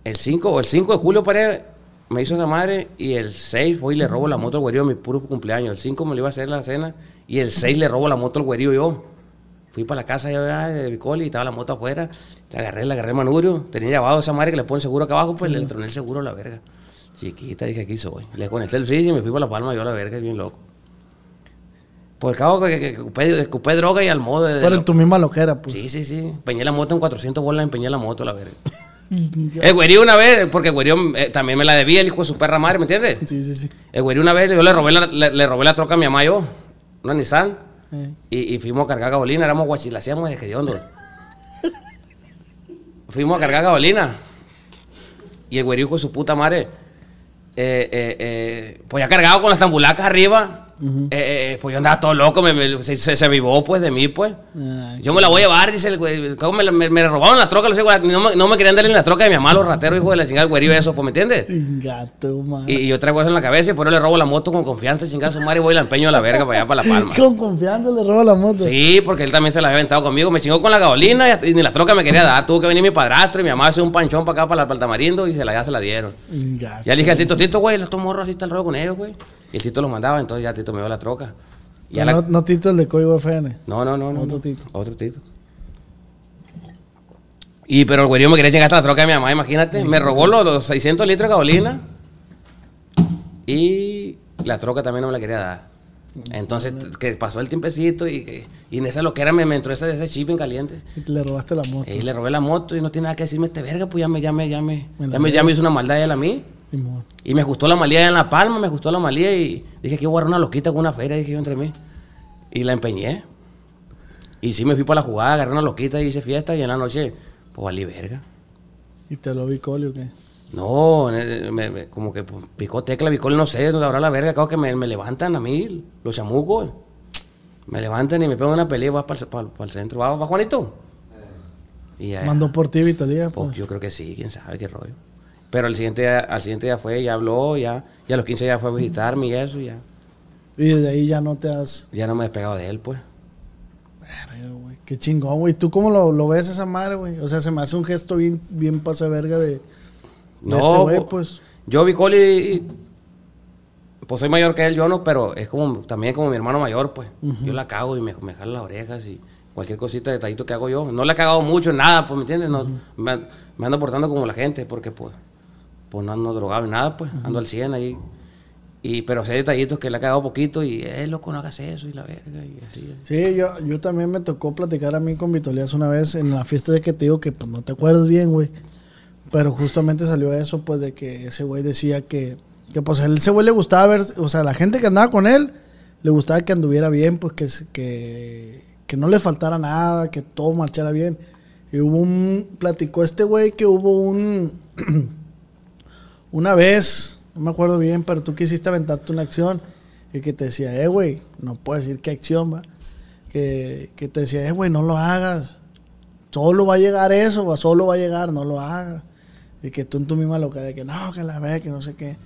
Speaker 3: El 5, o el 5 de julio paré, me hizo esa madre. Y el 6 voy y le robo la moto al güerío mi puro cumpleaños. El 5 me lo iba a hacer la cena. Y el 6 le robo la moto al güerío yo. Fui para la casa yo, ah, de Bicoli y estaba la moto afuera. La agarré, la agarré manubrio. Tenía llevado esa madre que le pone seguro acá abajo, pues le troné el seguro a la verga. Chiquita, dije, aquí soy. Le conecté el switch y me fui para la palma yo a la verga, bien loco. Por el cabo que, que, que ocupé, ocupé droga y al modo de... de
Speaker 2: Pero en tu misma loquera, pues.
Speaker 3: Sí, sí, sí. Empeñé la moto en 400 bolas, empeñé la moto, la verga. El güerío una vez, porque el güerío eh, también me la debía el hijo de su perra madre, ¿me entiendes?
Speaker 2: Sí, sí, sí.
Speaker 3: El güerío una vez, yo le robé la, le, le robé la troca a mi mamá yo, una Nissan,
Speaker 2: Eh.
Speaker 3: y, y fuimos a cargar gasolina, éramos guachilacíamos de que hondo. fuimos a cargar gasolina. Y el güerío con su puta madre, eh, eh, eh, pues ya cargado con las tambulacas arriba, eh, eh, pues yo andaba todo loco, me, me- se, se, pues de mí, pues.
Speaker 2: Ay,
Speaker 3: Yo me la voy a llevar, dice el güey. ¿Cómo me, me- me robaron la troca? Los hijos, no, me, no me querían darle en la troca de mi mamá, los rateros, hijo de la chingada, güerío, eso, pues, ¿me entiendes?
Speaker 2: gato.
Speaker 3: Y, y yo traigo eso en la cabeza y por eso le robo la moto con confianza, chingada su madre, y voy y la empeño a la verga para allá, para La Palma.
Speaker 2: Con confianza le roba la moto.
Speaker 3: Sí, porque él también se la había aventado conmigo. Me chingó con la gasolina y, hasta- y ni la troca me quería dar. Tuvo que venir mi padrastro y mi mamá hace un panchón para acá, para, el tamarindo, y se la, ya se la dieron.
Speaker 2: Gato.
Speaker 3: Ya le dije al Tito, Tito, güey, estos morros así está el rollo con ellos, güey. Y el Tito los mandaba, entonces ya Tito me dio la troca. Y
Speaker 2: No,
Speaker 3: la-
Speaker 2: no Tito el de Código FN.
Speaker 3: No, no, no. no
Speaker 2: Otro
Speaker 3: no.
Speaker 2: Tito.
Speaker 3: Otro Tito. Y pero el güerío me quería chingar hasta la troca de mi mamá, imagínate. Me robó los, los 600 litros de gasolina. Y la troca también no me la quería dar. Entonces, que pasó el tiempecito y, y en esa loquera me, me entró ese, ese chip en caliente.
Speaker 2: Y le robaste la moto.
Speaker 3: Y le robé la moto y no tiene nada que decirme este verga, pues ya me, ya me, ya me, ya me, ya
Speaker 2: llevo.
Speaker 3: me hizo una maldad él a mí. Y me gustó la malía en La Palma, me gustó la malía y dije que iba a agarrar una loquita con una feria, dije yo entre mí. Y la empeñé. Y sí me fui para la jugada, agarré una loquita y hice fiesta y en la noche, pues valí verga.
Speaker 2: ¿Y te lo vi Coli o qué?
Speaker 3: No, eh, me- me- como que pues, picó tecla, picó, no sé, no habrá la verga, acabo que me, me levantan a mí, los chamucos. Me levantan y me pegan una pelea y vas para el, centro. ¿Va, va Juanito? Y ya,
Speaker 2: Mandó por ti,
Speaker 3: pues
Speaker 2: Pues.
Speaker 3: yo creo que sí, quién sabe qué rollo. Pero al siguiente, día- al siguiente día fue, ya habló, ya, ya a los 15 ya fue a visitarme y eso, y ya.
Speaker 2: Y desde ahí ya no te has.
Speaker 3: Ya no me he despegado de él, pues.
Speaker 2: Verga, güey. Qué chingón, güey. ¿Tú cómo lo, lo ves esa madre, güey? O sea, se me hace un gesto bien, bien paso de verga de, de
Speaker 3: No,
Speaker 2: este güey,
Speaker 3: po-
Speaker 2: pues.
Speaker 3: Yo, Vicoli, pues soy mayor que él, yo no, pero es como también como mi hermano mayor, pues. Yo la cago y me, me jala las orejas y cualquier cosita, detallito que hago yo. No le he cagado mucho nada, pues, ¿me entiendes? No, me, me ando portando como la gente, porque pues, pues no ando drogado en nada, pues. Ando al 100 ahí. Y, pero sé detallitos que le ha cagado poquito y, eh, loco, no hagas eso y la verga y así.
Speaker 2: Sí, yo, yo también me tocó platicar a mí con Vitolías una vez en la fiesta de que te digo que pues no te acuerdas bien, güey. Pero justamente salió eso, pues, de que ese güey decía que, que pues a él, ese güey le gustaba ver, o sea, la gente que andaba con él, le gustaba que anduviera bien, pues, que, que, que no le faltara nada, que todo marchara bien. Y hubo un, platicó este güey que hubo un, una vez, no me acuerdo bien, pero tú quisiste aventarte una acción y que te decía, eh, güey, no puedo decir qué acción va, que, que te decía, eh, güey, no lo hagas, solo va a llegar eso, va, solo va a llegar, no lo hagas. Y que tú en tu misma localidad, que no, que la ve, que no sé qué,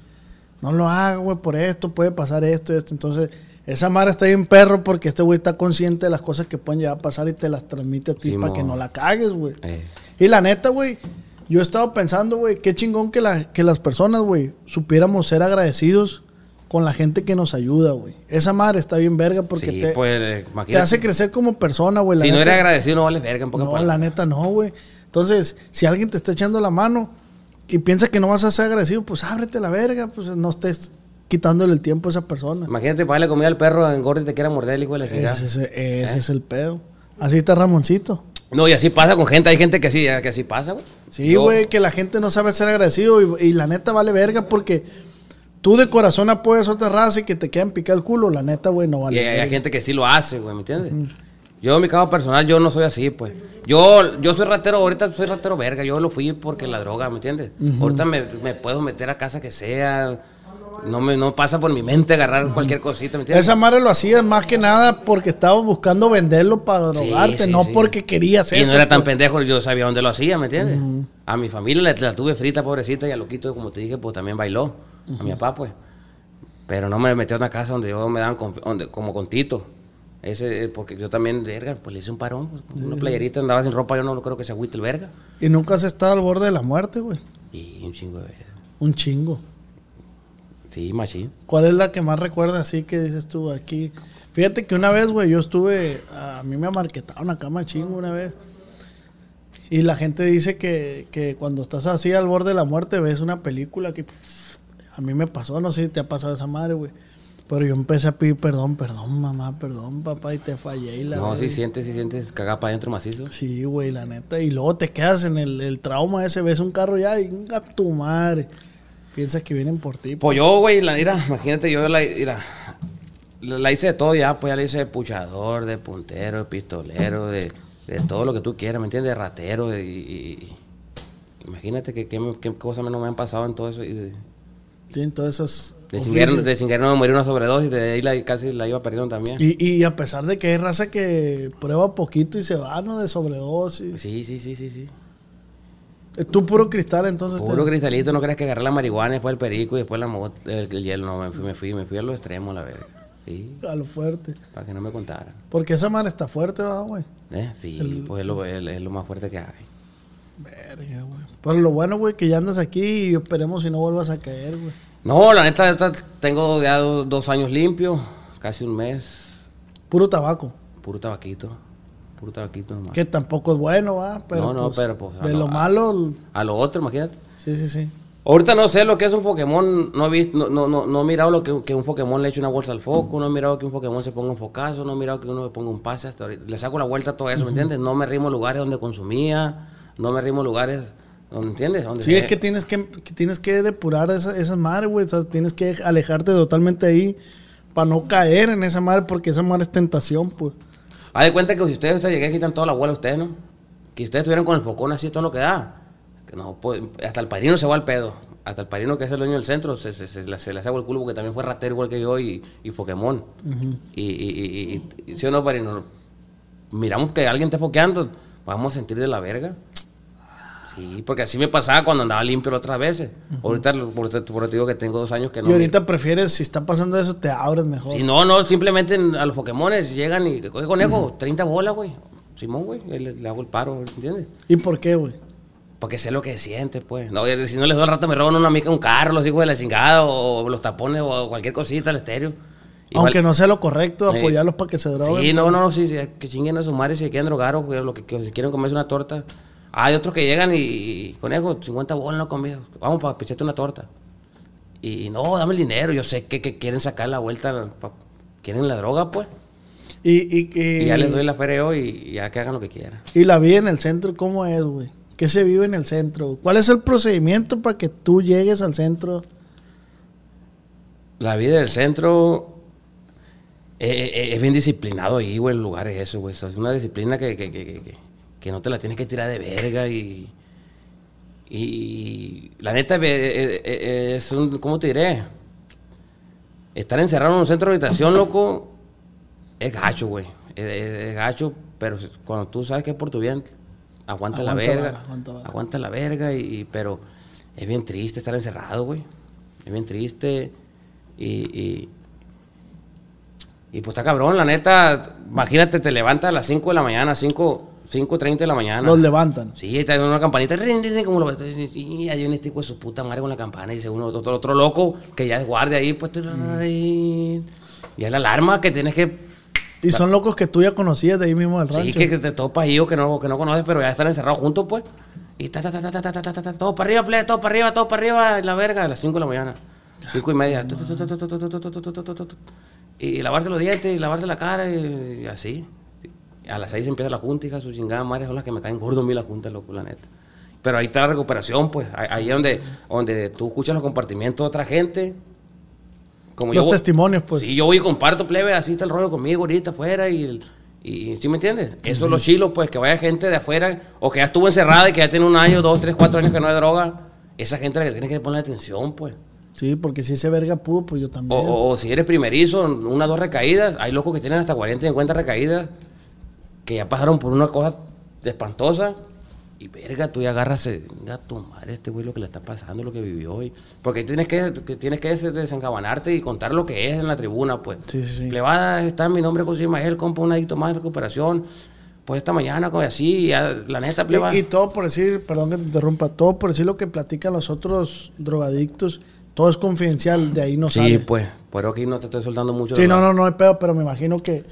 Speaker 2: no lo hagas, güey, por esto, puede pasar esto y esto. Entonces, esa madre está bien perro porque este güey está consciente de las cosas que pueden llegar a pasar y te las transmite a ti para que no la cagues, güey.
Speaker 3: Eh,
Speaker 2: Y la neta, güey, yo he estado pensando, güey, qué chingón que, la, que las personas, güey, supiéramos ser agradecidos con la gente que nos ayuda, güey. Esa madre está bien verga porque
Speaker 3: sí,
Speaker 2: te,
Speaker 3: pues, eh,
Speaker 2: te hace crecer como persona, güey.
Speaker 3: Si no eres agradecido, no vales verga, en pocas
Speaker 2: No,
Speaker 3: palabras.
Speaker 2: la neta no, güey. Entonces, si alguien te está echando la mano y piensa que no vas a ser agradecido, pues ábrete la verga, pues no estés quitándole el tiempo a esa persona.
Speaker 3: Imagínate, para darle comida al perro, engorde y te quiera morder el hijo de la chingada.
Speaker 2: Ese, ese-
Speaker 3: ¿Eh?
Speaker 2: ese es el pedo. Así está Ramoncito.
Speaker 3: No, y así pasa con gente. Hay gente que sí, que así pasa, güey.
Speaker 2: Sí, güey, que la gente no sabe ser agradecido y, y la neta vale verga porque tú de corazón apoyas a otra raza y que te quedan picar el culo, la neta, güey, no
Speaker 3: Y
Speaker 2: vale
Speaker 3: hay, hay
Speaker 2: verga.
Speaker 3: gente que sí lo hace, güey, ¿me entiendes? Yo, en mi caso personal, yo no soy así, pues. Yo, yo soy ratero, ahorita soy ratero verga. Yo lo fui porque la droga, ¿me entiendes? Ahorita me, me puedo meter a casa que sea. No me no pasa por mi mente agarrar cualquier cosita, ¿me entiendes?
Speaker 2: Esa madre lo hacía más que nada porque estaba buscando venderlo para drogarte,
Speaker 3: sí,
Speaker 2: no
Speaker 3: sí.
Speaker 2: porque querías
Speaker 3: Y
Speaker 2: eso.
Speaker 3: no era tan
Speaker 2: pues.
Speaker 3: pendejo, yo sabía dónde lo hacía, ¿me entiendes? A mi familia la, la tuve frita, pobrecita, y a Loquito, como te dije, pues también bailó. A mi papá, pues. Pero no me metió en una casa donde yo me daban confi- donde, como con Tito. Ese, eh, porque yo también, verga, pues le hice un parón. pues, con una playerita, andaba sin ropa, yo no creo que se agüite el verga.
Speaker 2: Y nunca has estado al borde de la muerte, güey.
Speaker 3: Y un chingo de veces.
Speaker 2: Un chingo.
Speaker 3: Sí, machín.
Speaker 2: ¿Cuál es la que más recuerdas así que dices tú aquí? Fíjate que una vez, güey, yo estuve, a mí me marquetaron acá chingo una vez. Y la gente dice que, que cuando estás así al borde de la muerte ves una película que pff, a mí me pasó, no sé si te ha pasado esa madre, güey. Pero yo empecé a pedir perdón, perdón, mamá, perdón, papá, y te fallé. Y la
Speaker 3: No, si sientes, si sientes cagar para adentro macizo.
Speaker 2: Sí, güey, la neta. Y luego te quedas en el, el trauma ese, ves un carro ya y venga tu madre. Piensas que vienen por ti.
Speaker 3: Pues yo, güey, la mira, imagínate, yo la, mira, la, hice de todo ya, pues ya la hice de puchador, de puntero, de pistolero, de, de todo lo que tú quieras, ¿me entiendes? De ratero, de- y, y- imagínate que qué cosas no me han pasado en todo eso. Y
Speaker 2: Sí, en todos esos
Speaker 3: de, sin querer, de sin querer no me morí una sobredosis, de ahí la, casi la iba perdiendo también.
Speaker 2: Y, y a pesar de que hay raza que prueba poquito y se va, ¿no? De sobredosis.
Speaker 3: Sí, sí, sí, sí, sí.
Speaker 2: Eh, Tú puro cristal, entonces.
Speaker 3: Puro
Speaker 2: te-
Speaker 3: cristalito, no creas que agarré la marihuana, después el perico y después la el, el hielo, no, me fui, me fui, me fui a los extremos, la verdad. Sí,
Speaker 2: A lo fuerte.
Speaker 3: para que no me contaran.
Speaker 2: Porque esa madre está fuerte, va, güey.
Speaker 3: ¿Eh? Sí, pues es lo, es- es lo más fuerte que hay.
Speaker 2: Verga, güey. Pero lo bueno, güey, que ya andas aquí y esperemos si no vuelvas a caer, güey.
Speaker 3: No, la neta, neta, tengo ya do- dos años limpio, casi un mes,
Speaker 2: Puro tabaco.
Speaker 3: puro tabaquito, puro tabaquito nomás.
Speaker 2: Que tampoco es bueno, va. Pero
Speaker 3: No, no,
Speaker 2: pues,
Speaker 3: pero, pues,
Speaker 2: De
Speaker 3: lo-
Speaker 2: lo
Speaker 3: a-
Speaker 2: malo,
Speaker 3: A lo otro, imagínate.
Speaker 2: sí, sí, sí.
Speaker 3: Ahorita no sé lo que es un Pokémon, no he, visto, no, no, no, no he mirado lo que, que un Pokémon le eche una bolsa al foco, no he mirado que un Pokémon se ponga un focazo, no he mirado que uno le ponga un pase hasta ahorita. Le saco la vuelta a todo eso, ¿me entiendes? No me rimo lugares donde consumía, no me rimo lugares, donde, ¿entiendes? Donde
Speaker 2: Sí, es que tienes que, que tienes que depurar esa, esa madre, güey. O sea, tienes que alejarte totalmente ahí para no caer en esa madre, porque esa madre es tentación, pues.
Speaker 3: Haz de cuenta que si ustedes, ustedes llegué quitan toda la bola a ustedes, ¿no? Que ustedes estuvieran con el focón así todo lo que da. Que no, pues, hasta el parino se va al pedo. Hasta el parino que es el dueño del centro se, se, se, le- se le hace el culo porque también fue ratero igual que yo y, y Pokémon. y, y, y, y, y- ¿sí o no, parino? Miramos que alguien está foqueando, vamos a sentir de la verga. Sí, porque así me pasaba cuando andaba limpio otras veces. Ahorita, por, por, por te digo que tengo dos años que no.
Speaker 2: y ahorita prefieres, si está pasando eso, te abres mejor.
Speaker 3: Si no, no, simplemente en- a los Pokémones llegan y, oye, conejo, 30 bolas, güey. Simón, güey, le, le hago el paro, ¿entiendes?
Speaker 2: ¿Y por qué, güey?
Speaker 3: Porque sé lo que siente, pues. No, y si no les doy al rato, me roban una mica, un carro, los hijos de la chingada, o, los tapones, o cualquier cosita, el estéreo. Igual-
Speaker 2: Aunque no sea lo correcto,
Speaker 3: Sí.
Speaker 2: apoyarlos para que se droguen.
Speaker 3: Sí, no, no, no, sí, sí, que chinguen a su madre si quieren drogar o que, lo que, que si quieren comerse una torta. Hay otros que llegan y, y, conejo, 50 bolas no conmigo. Vamos para picharte una torta. Y no, dame el dinero. Yo sé que, que quieren sacar la vuelta, pa- quieren la droga, pues.
Speaker 2: Y, y, y-
Speaker 3: Y ya les doy la feria hoy y ya que hagan lo que quieran.
Speaker 2: y la vida en el centro, ¿cómo es, güey? ¿Qué se vive en el centro? ¿Cuál es el procedimiento para que tú llegues al centro?
Speaker 3: La vida del centro eh, eh, es bien disciplinado ahí, güey, el lugar es eso, güey. Es una disciplina que, que, que, que- que no te la tienes que tirar de verga y... Y la neta eh, eh, eh, es un... ¿Cómo te diré? Estar encerrado en un centro de habitación, loco, es gacho, güey. Es, es- es gacho, pero cuando tú sabes que es por tu bien, aguanta, la verga.
Speaker 2: vara, aguanta vara.
Speaker 3: Aguanta la verga, y, y- pero es bien triste estar encerrado, güey. Es bien triste. Y, y, y pues está cabrón, la neta. Imagínate, te levantas a las 5 de la mañana, 5, 5.30 de la mañana.
Speaker 2: Los levantan.
Speaker 3: Sí, está en una campanita, rin, rin, rin, como lo. Y hay un este hijo de su puta madre con la campana. Y dice uno, otro, otro loco que ya es guardia ahí, pues. Y es la alarma que tienes que.
Speaker 2: Y son locos que tú ya conocías de ahí mismo del rancho.
Speaker 3: Sí, que, que te topas ahí o que no, que no conoces, pero ya están encerrados juntos, pues. Y ta, ta, ta, ta, ta, ta, ta, ta, ta, todo para arriba, plebe, todo para arriba, todo para arriba, la verga, a las 5 de la mañana. Cinco y media. Y lavarse los dientes, y lavarse la cara, y, y así. A las seis empieza la junta, hija, su chingada madre, son las que me caen gordo a mí la junta, loco, la neta. Pero ahí está la recuperación, pues. Ahí es donde, donde tú escuchas los compartimientos de otra gente. Como
Speaker 2: Los
Speaker 3: yo-
Speaker 2: testimonios, pues.
Speaker 3: Sí, yo voy y comparto, plebe, así está el rollo conmigo ahorita afuera y, el- y ¿sí me entiendes? Eso es lo chilo, pues, que vaya gente de afuera o que ya estuvo encerrada y que ya tiene un año, dos, tres, cuatro años que no hay droga. Esa gente es la que tiene que poner atención, pues.
Speaker 2: Sí, porque si ese verga pudo, pues yo
Speaker 3: O,
Speaker 2: también.
Speaker 3: o- o si eres primerizo, una, dos recaídas. Hay locos que tienen hasta 40 y 50 recaídas que ya pasaron por una cosa espantosa. Y verga, tú ya agarras, venga, tu madre, este güey lo que le está pasando, lo que vivió hoy. Porque ahí tienes que, que tienes que des- desencabanarte y contar lo que es en la tribuna, pues.
Speaker 2: Sí, sí, sí.
Speaker 3: Plebada, está mi nombre José Ismael, compa, un adicto más de recuperación. Pues esta mañana, como así, ya, la neta.
Speaker 2: Y, y todo por decir, perdón que te interrumpa, todo por decir lo que platican los otros drogadictos, todo es confidencial, de ahí no
Speaker 3: sí,
Speaker 2: sale.
Speaker 3: pues, pero aquí no te estoy soltando mucho.
Speaker 2: Sí, no, no, no hay pedo, pero me imagino que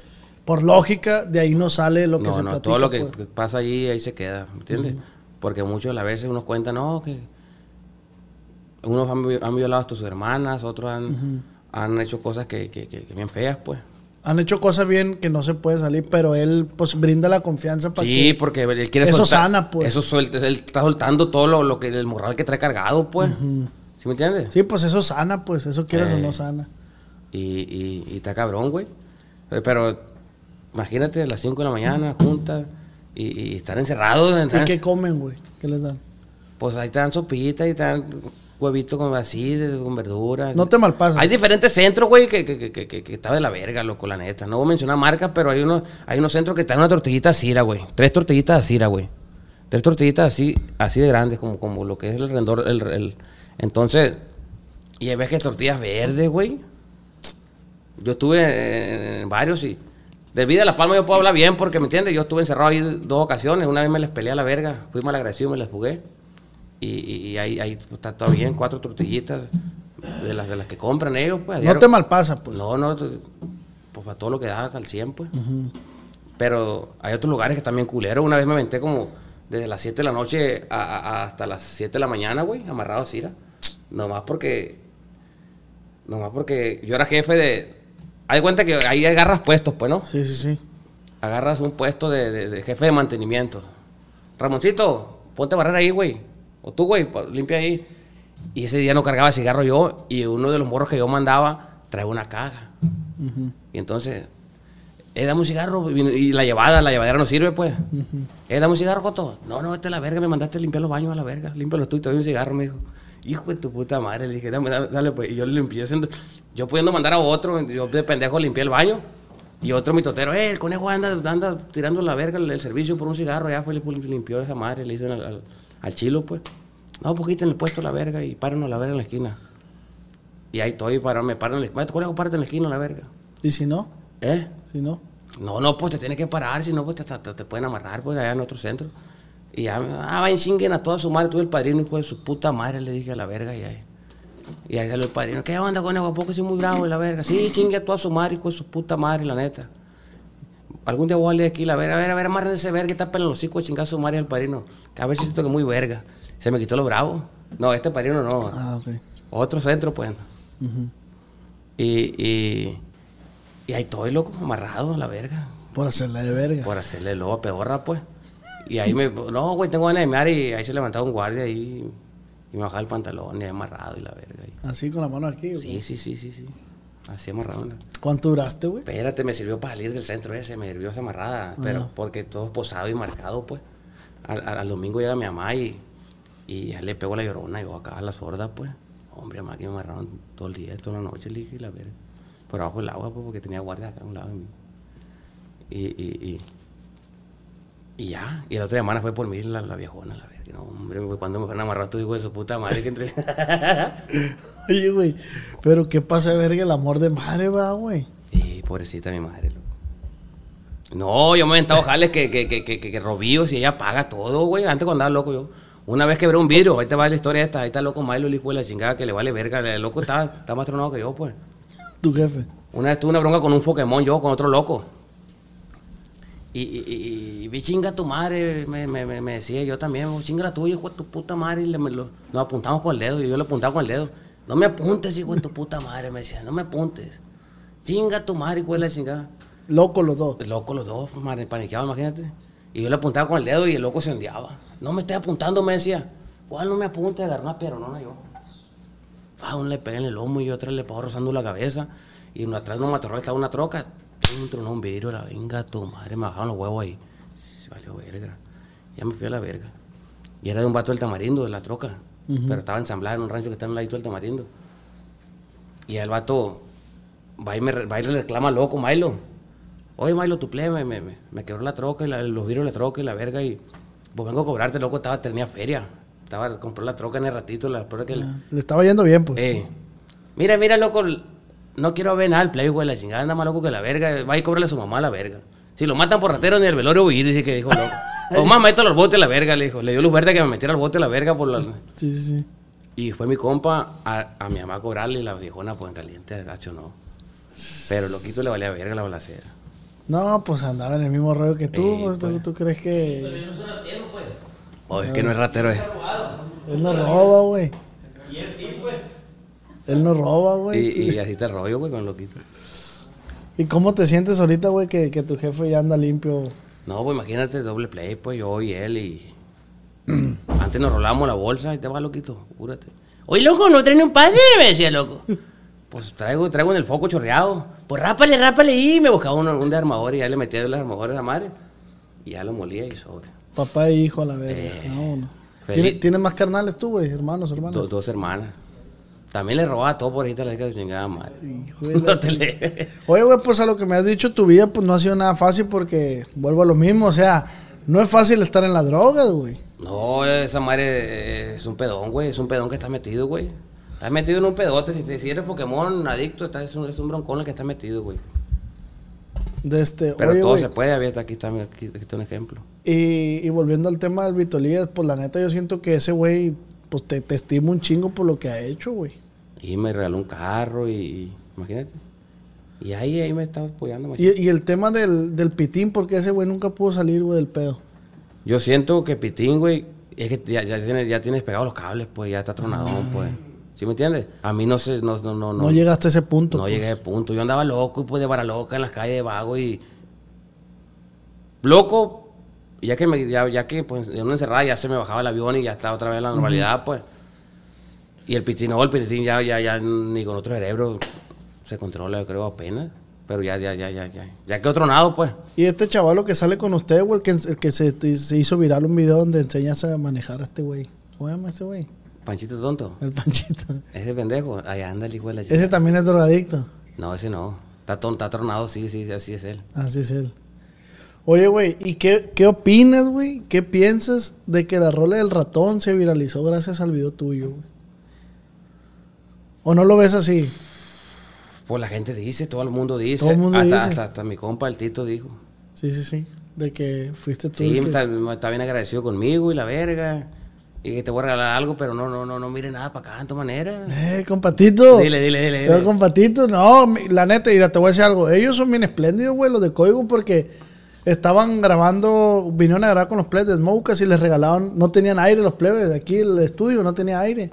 Speaker 2: por lógica de ahí no sale lo que
Speaker 3: no,
Speaker 2: se
Speaker 3: no,
Speaker 2: platica.
Speaker 3: todo lo que
Speaker 2: pues.
Speaker 3: pasa allí ahí se queda, ¿me entiendes? Porque muchos a la veces unos cuentan, no, que unos han, vi- han violado hasta sus hermanas, otros han, han hecho cosas que, que, que- que bien feas, pues.
Speaker 2: Han hecho cosas bien que no se puede salir, pero él pues brinda la confianza para
Speaker 3: Sí,
Speaker 2: que...
Speaker 3: porque él quiere
Speaker 2: Eso
Speaker 3: soltar-
Speaker 2: sana, pues.
Speaker 3: Eso suelta, él está soltando todo lo, lo que el morral que trae cargado, pues. ¿Sí me entiendes?
Speaker 2: Sí, pues eso sana, pues eso quieras o
Speaker 3: Eh.
Speaker 2: no sana.
Speaker 3: Y, y, y está cabrón, güey. Eh, Pero imagínate a las 5 de la mañana, juntas, y, y estar encerrados.
Speaker 2: ¿Y qué comen, güey? ¿Qué les dan?
Speaker 3: Pues ahí te dan sopita y te dan huevito con así, con verduras.
Speaker 2: No te malpasas.
Speaker 3: Hay diferentes centros, güey, que, que, que, que, está de la verga, loco, la neta. No voy a mencionar marcas, pero hay unos, hay unos centros que te dan una tortillita cira, güey. Tres tortillitas cira, güey. Tres tortillitas así, así de grandes, como, como lo que es el rendor. El, el- entonces, y ves que tortillas verdes, güey. Yo estuve en varios y de vida La Palma yo puedo hablar bien porque, ¿me entiendes? Yo estuve encerrado ahí dos ocasiones. Una vez me les peleé a la verga, fui mal agradecido, me las jugué. Y, y- y ahí, ahí está todo bien, cuatro tortillitas de las, de las que compran ellos, pues.
Speaker 2: No te malpasa, pues.
Speaker 3: No, no, pues para todo lo que da al 100, pues. Pero hay otros lugares que están bien culeros. Una vez me aventé como desde las 7 de la noche a- a- a- hasta las 7 de la mañana, güey, amarrado a Cira. Nomás porque. Nomás porque yo era jefe de. Hay cuenta que ahí agarras puestos, pues, ¿no?
Speaker 2: Sí, sí, sí.
Speaker 3: Agarras un puesto de, de- de jefe de mantenimiento. Ramoncito, ponte a barrer ahí, güey. O tú, güey, limpia ahí. Y ese día no cargaba cigarro yo. Y uno de los morros que yo mandaba trae una caja. Y entonces, eh, dame un cigarro. Y la llevada, la llevadera no sirve, pues. Eh, dame un cigarro, Coto. No, no, vete a la verga, me mandaste a limpiar los baños a la verga. Límpialos tú y te doy un cigarro, me dijo. Hijo de tu puta madre, le dije, dame, dale, dale, pues. Y yo le limpié. haciendo- Yo pudiendo mandar a otro, yo de pendejo limpié el baño. Y otro mitotero, eh, el conejo anda, anda tirando la verga el, el servicio por un cigarro. Ya fue, le limpió esa madre, le dicen al, al- al chilo, pues. No, pues quiten el puesto a la verga y párenos a la verga en la esquina. Y ahí estoy, para, me paran en la esquina. Conejo, párate en la esquina a la verga.
Speaker 2: Y si no,
Speaker 3: ¿Eh?
Speaker 2: si no.
Speaker 3: No, no, pues te tienes que parar, si no, pues te, te- te pueden amarrar, pues, allá en otro centro. Y ya, ah, vayan chinguen a toda su madre, tú el padrino, hijo de su puta madre, le dije a la verga, y ahí. Y ahí salió el padrino, ¿qué onda, conejo? ¿A poco soy muy bravo y la verga? Sí, chingue a toda su madre, hijo de su puta madre, la neta. Algún día voy a salir aquí, la verga, a ver, a ver, amarren ese verga y tapen los hocico, chingar a su madre al padrino. Que a ver si siento que muy verga. Se me quitó lo bravo. No, este padrino no.
Speaker 2: Ah, ok.
Speaker 3: Otro centro, pues. y, y, y ahí estoy, loco, amarrado a la verga
Speaker 2: Por hacerla de verga.
Speaker 3: por hacerle el lobo a pedorra, pues. Y ahí me, no, güey, tengo ganas de mear y ahí se levantaba un guardia ahí y me bajaba el pantalón y amarrado y la verga. ahí.
Speaker 2: Así con la mano aquí.
Speaker 3: Sí, sí, sí, sí, sí. Así amarrado. ¿no?
Speaker 2: ¿Cuánto duraste, güey?
Speaker 3: Espérate, me sirvió para salir del centro ese, me sirvió esa amarrada, pero
Speaker 2: Ajá.
Speaker 3: porque todo posado y marcado, pues. Al, al- al domingo llega mi mamá y, y ya le pego la llorona y yo acá a la sorda, pues. Hombre, mamá, que me amarraron todo el día, toda la noche, le dije, y la verga. Por abajo del agua, pues, porque tenía guardia acá a un lado de mí. Y, y, y, y ya, y la otra semana fue por mí la, la viejona, la verga. No, hombre, cuando me fueron a amarrar tu hijo de su puta madre que entre.
Speaker 2: Oye, güey. Pero qué pasa de verga el amor de madre, va, güey.
Speaker 3: Sí, pobrecita mi madre, loco. No, yo me he inventado jales que, que, que, que, que, que robíos y ella paga todo, güey. Antes cuando andaba loco yo. Una vez quebré un vidrio, ahí te va la historia esta, ahí está el loco Milo, el hijo de la chingada, que le vale verga. El loco está, está más tronado que yo, pues.
Speaker 2: Tu jefe.
Speaker 3: Una vez tuve una bronca con un Pokémon, yo con otro loco. Y, y, y- chinga tu madre, me, me, me, decía yo también, chinga la tuya, hijo de tu puta madre. Y le- me lo- nos apuntamos con el dedo, y yo le apuntaba con el dedo. No me apuntes, hijo de tu puta madre, me decía, no me apuntes. Chinga tu madre, hijo de la chingada.
Speaker 2: Loco los dos.
Speaker 3: Loco los dos, pues, madre, paniqueado, imagínate. Y yo le apuntaba con el dedo y el loco se ondeaba. No me estés apuntando, me decía. ¿Cuál no me apunte? Agarró una pierna, yo. Ah, uno le pegué en el lomo y otra le pegó rozando la cabeza. Y uno atrás de un matorral estaba una troca. Un tronó un vidrio, la venga tu madre, me bajaron los huevos ahí. Se valió verga. Ya me fui a la verga. Y era de un vato del tamarindo, de la troca. Pero estaba ensamblada en un rancho que está en un ladito del tamarindo. Y el vato va y, me, va y le reclama loco, Milo. Oye, Milo, tu plebe, me, me, me quebró la troca, y la- los vidrios de la troca y la verga. Y pues vengo a cobrarte, loco, estaba, tenía feria. Estaba, compró la troca en el ratito, la que...
Speaker 2: Ah, Le estaba yendo bien, pues.
Speaker 3: Eh, mira, mira, loco, no quiero ver nada el play, güey, la chingada, anda más loco que la verga. Va y cóbrale a su mamá la verga. Si lo matan por ratero ni el velorio voy a ir, dice que dijo loco. O más, mételo al bote a la verga, le dijo. Le dio luz verde que me metiera al bote a la verga por la...
Speaker 2: Sí, sí, sí.
Speaker 3: Y fue mi compa a, a mi mamá a cobrarle y la viejona, pues en caliente, gacho no. Pero loquito le valía verga la balacera.
Speaker 2: No, pues andaba en el mismo rollo que tú.
Speaker 3: Sí,
Speaker 2: pues, ¿tú,
Speaker 3: pues.
Speaker 2: tú crees que
Speaker 3: O es que no es ratero, eh.
Speaker 2: él no roba, güey? Él no roba,
Speaker 3: Y,
Speaker 2: güey.
Speaker 3: y así te rollo, güey, con loquito.
Speaker 2: ¿Y cómo te sientes ahorita, güey, que, que tu jefe ya anda limpio?
Speaker 3: No, pues imagínate, doble play, pues yo y él y... Antes nos rolábamos la bolsa y te va loquito, cúrate. Oye, loco, ¿no trae ni un pase? Me decía loco. Pues traigo, traigo en el foco chorreado. Pues rápale, rápale y me buscaba un, un de armador y ya le metía el armador a la madre. Y ya lo molía y sobre.
Speaker 2: Papá e hijo a la verga.
Speaker 3: Eh,
Speaker 2: Vámonos.
Speaker 3: feliz.
Speaker 2: ¿Tienes, tienes más carnales tú, güey? Hermanos, hermanos.
Speaker 3: Do- dos hermanas. También le robaba todo por ahí, te la que chingada madre. No te le-
Speaker 2: Oye, güey, pues a lo que me has dicho, tu vida pues no ha sido nada fácil porque vuelvo a lo mismo. O sea, no es fácil estar en las drogas, güey.
Speaker 3: No, esa madre eh, es un pedón, güey. Es un pedón que está metido, güey. Estás metido en un pedote. Si, te, si eres Pokémon adicto, estás, es, un, es un broncón el que está metido, güey.
Speaker 2: De este,
Speaker 3: Pero
Speaker 2: oye,
Speaker 3: todo se puede. Abierta, aquí está, aquí, aquí está un ejemplo.
Speaker 2: Y, y volviendo al tema del Vitolías, pues la neta yo siento que ese güey, pues te, te estimo un chingo por lo que ha hecho, güey.
Speaker 3: Y me regaló un carro y, y- imagínate. Y ahí, ahí me estaba apoyando.
Speaker 2: Y, y el tema del, del pitín, porque ese güey nunca pudo salir, güey, del pedo.
Speaker 3: Yo siento que Pitín, güey, es que ya, ya, tienes, ya tienes pegados los cables, pues, ya está tronadón, pues. ¿Sí me entiendes? A mí no sé, no, no, no.
Speaker 2: No, llegaste a ese punto.
Speaker 3: No
Speaker 2: pues.
Speaker 3: llegué a ese punto. Yo andaba loco y pues de vara loca en las calles de vago y. Loco, ya que me, ya, ya que pues en una encerrada ya se me bajaba el avión y ya estaba otra vez en la normalidad, pues. Y el no, el pitín ya, ya, ya ni con otro cerebro se controla, yo creo, apenas. Pero ya, ya, ya, ya, ya. Ya que otro nado, pues.
Speaker 2: Y este chavalo que sale con usted, güey, el que, el que se, se hizo viral un video donde enseñas a manejar a este güey. ¿Cómo se llama este güey?
Speaker 3: Panchito tonto.
Speaker 2: El Panchito.
Speaker 3: Ese pendejo. Allá anda el hijo de la
Speaker 2: Ese
Speaker 3: chica.
Speaker 2: también es drogadicto.
Speaker 3: No, ese no. Está, ton- está tronado, sí, sí, así es él.
Speaker 2: Así es él. Oye, güey, ¿y qué, qué opinas, güey? ¿Qué piensas de que la rola del ratón se viralizó gracias al video tuyo, güey? ¿O no lo ves así?
Speaker 3: Pues la gente dice, todo el mundo dice.
Speaker 2: Todo el mundo
Speaker 3: hasta,
Speaker 2: dice.
Speaker 3: Hasta, hasta mi compa, el Tito, dijo.
Speaker 2: Sí, sí, sí. De que fuiste tú.
Speaker 3: Sí,
Speaker 2: que-
Speaker 3: está, está bien agradecido conmigo y la verga. Y que te voy a regalar algo, pero no, no, no, no mire nada para acá, de tu manera.
Speaker 2: Eh, compatito.
Speaker 3: Dile, dile, dile,
Speaker 2: Eh,
Speaker 3: dile.
Speaker 2: compatito. No, la neta, mira, te voy a decir algo. Ellos son bien espléndidos, güey, los de Código, porque estaban grabando, vinieron a grabar con los plebes de Smokers y les regalaban, no tenían aire los plebes de aquí, el estudio no tenía aire.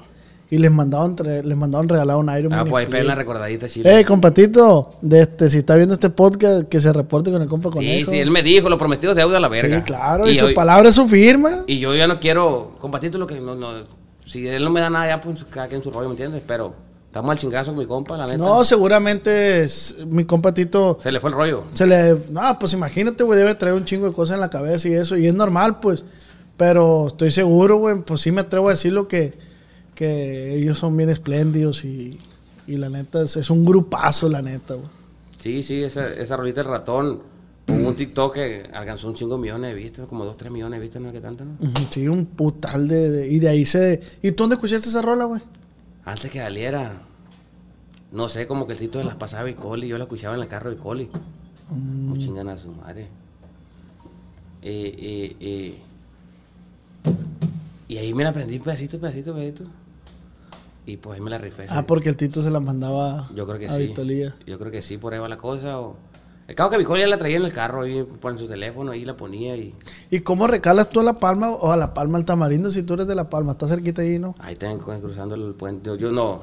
Speaker 2: Y les mandaban, les mandaban regalar un aire.
Speaker 3: Ah,
Speaker 2: muy
Speaker 3: pues ahí pega una
Speaker 2: espléndido.
Speaker 3: recordadita, chile.
Speaker 2: Eh, compatito, de este, si está viendo este podcast, que se reporte con el compa
Speaker 3: sí,
Speaker 2: Conejo.
Speaker 3: sí, él me dijo, lo prometido es deuda a la verga.
Speaker 2: Sí, claro, y, su
Speaker 3: hoy-
Speaker 2: palabra es su firma.
Speaker 3: Y yo ya no quiero, compatito lo que no, no, si él no me da nada ya, pues cada quien su rollo, ¿me entiendes? Pero estamos al chingazo con mi compa, la neta.
Speaker 2: No, seguramente es- mi compatito
Speaker 3: Se le fue el rollo.
Speaker 2: Se le. No, pues imagínate, güey, debe traer un chingo de cosas en la cabeza y eso. Y es normal, pues. Pero estoy seguro, güey, pues sí me atrevo a decirlo que, que ellos son bien espléndidos y, y la neta es, es un grupazo, la neta, güey.
Speaker 3: Sí, sí, esa, esa rolita del ratón, con un TikTok que alcanzó un chingo de millones de vistas, como dos, tres millones de vistas, no es que tanto, ¿no?
Speaker 2: Sí, un putal de, de- Y de ahí se. ¿Y tú dónde escuchaste esa rola, güey?
Speaker 3: Antes que saliera, no sé, como que el Tito de las pasaba y Coli, yo la escuchaba en el carro de Coli. Muy chingan a su madre. Y, y, y, y ahí me la aprendí pedacito, pedacito, pedacito. Y pues ahí me la rifé.
Speaker 2: Ah, porque el Tito se la mandaba
Speaker 3: Yo creo que
Speaker 2: a
Speaker 3: sí.
Speaker 2: Vitolía.
Speaker 3: Yo creo que sí, por ahí va la cosa. O... El cabo que mi ya la traía en el carro, ahí por su teléfono, ahí la ponía y
Speaker 2: ¿Y cómo recalas tú a La Palma o a La Palma al Tamarindo si tú eres de La Palma? Está cerquita ahí, ¿no?
Speaker 3: ahí están cruzando el puente. Yo, no,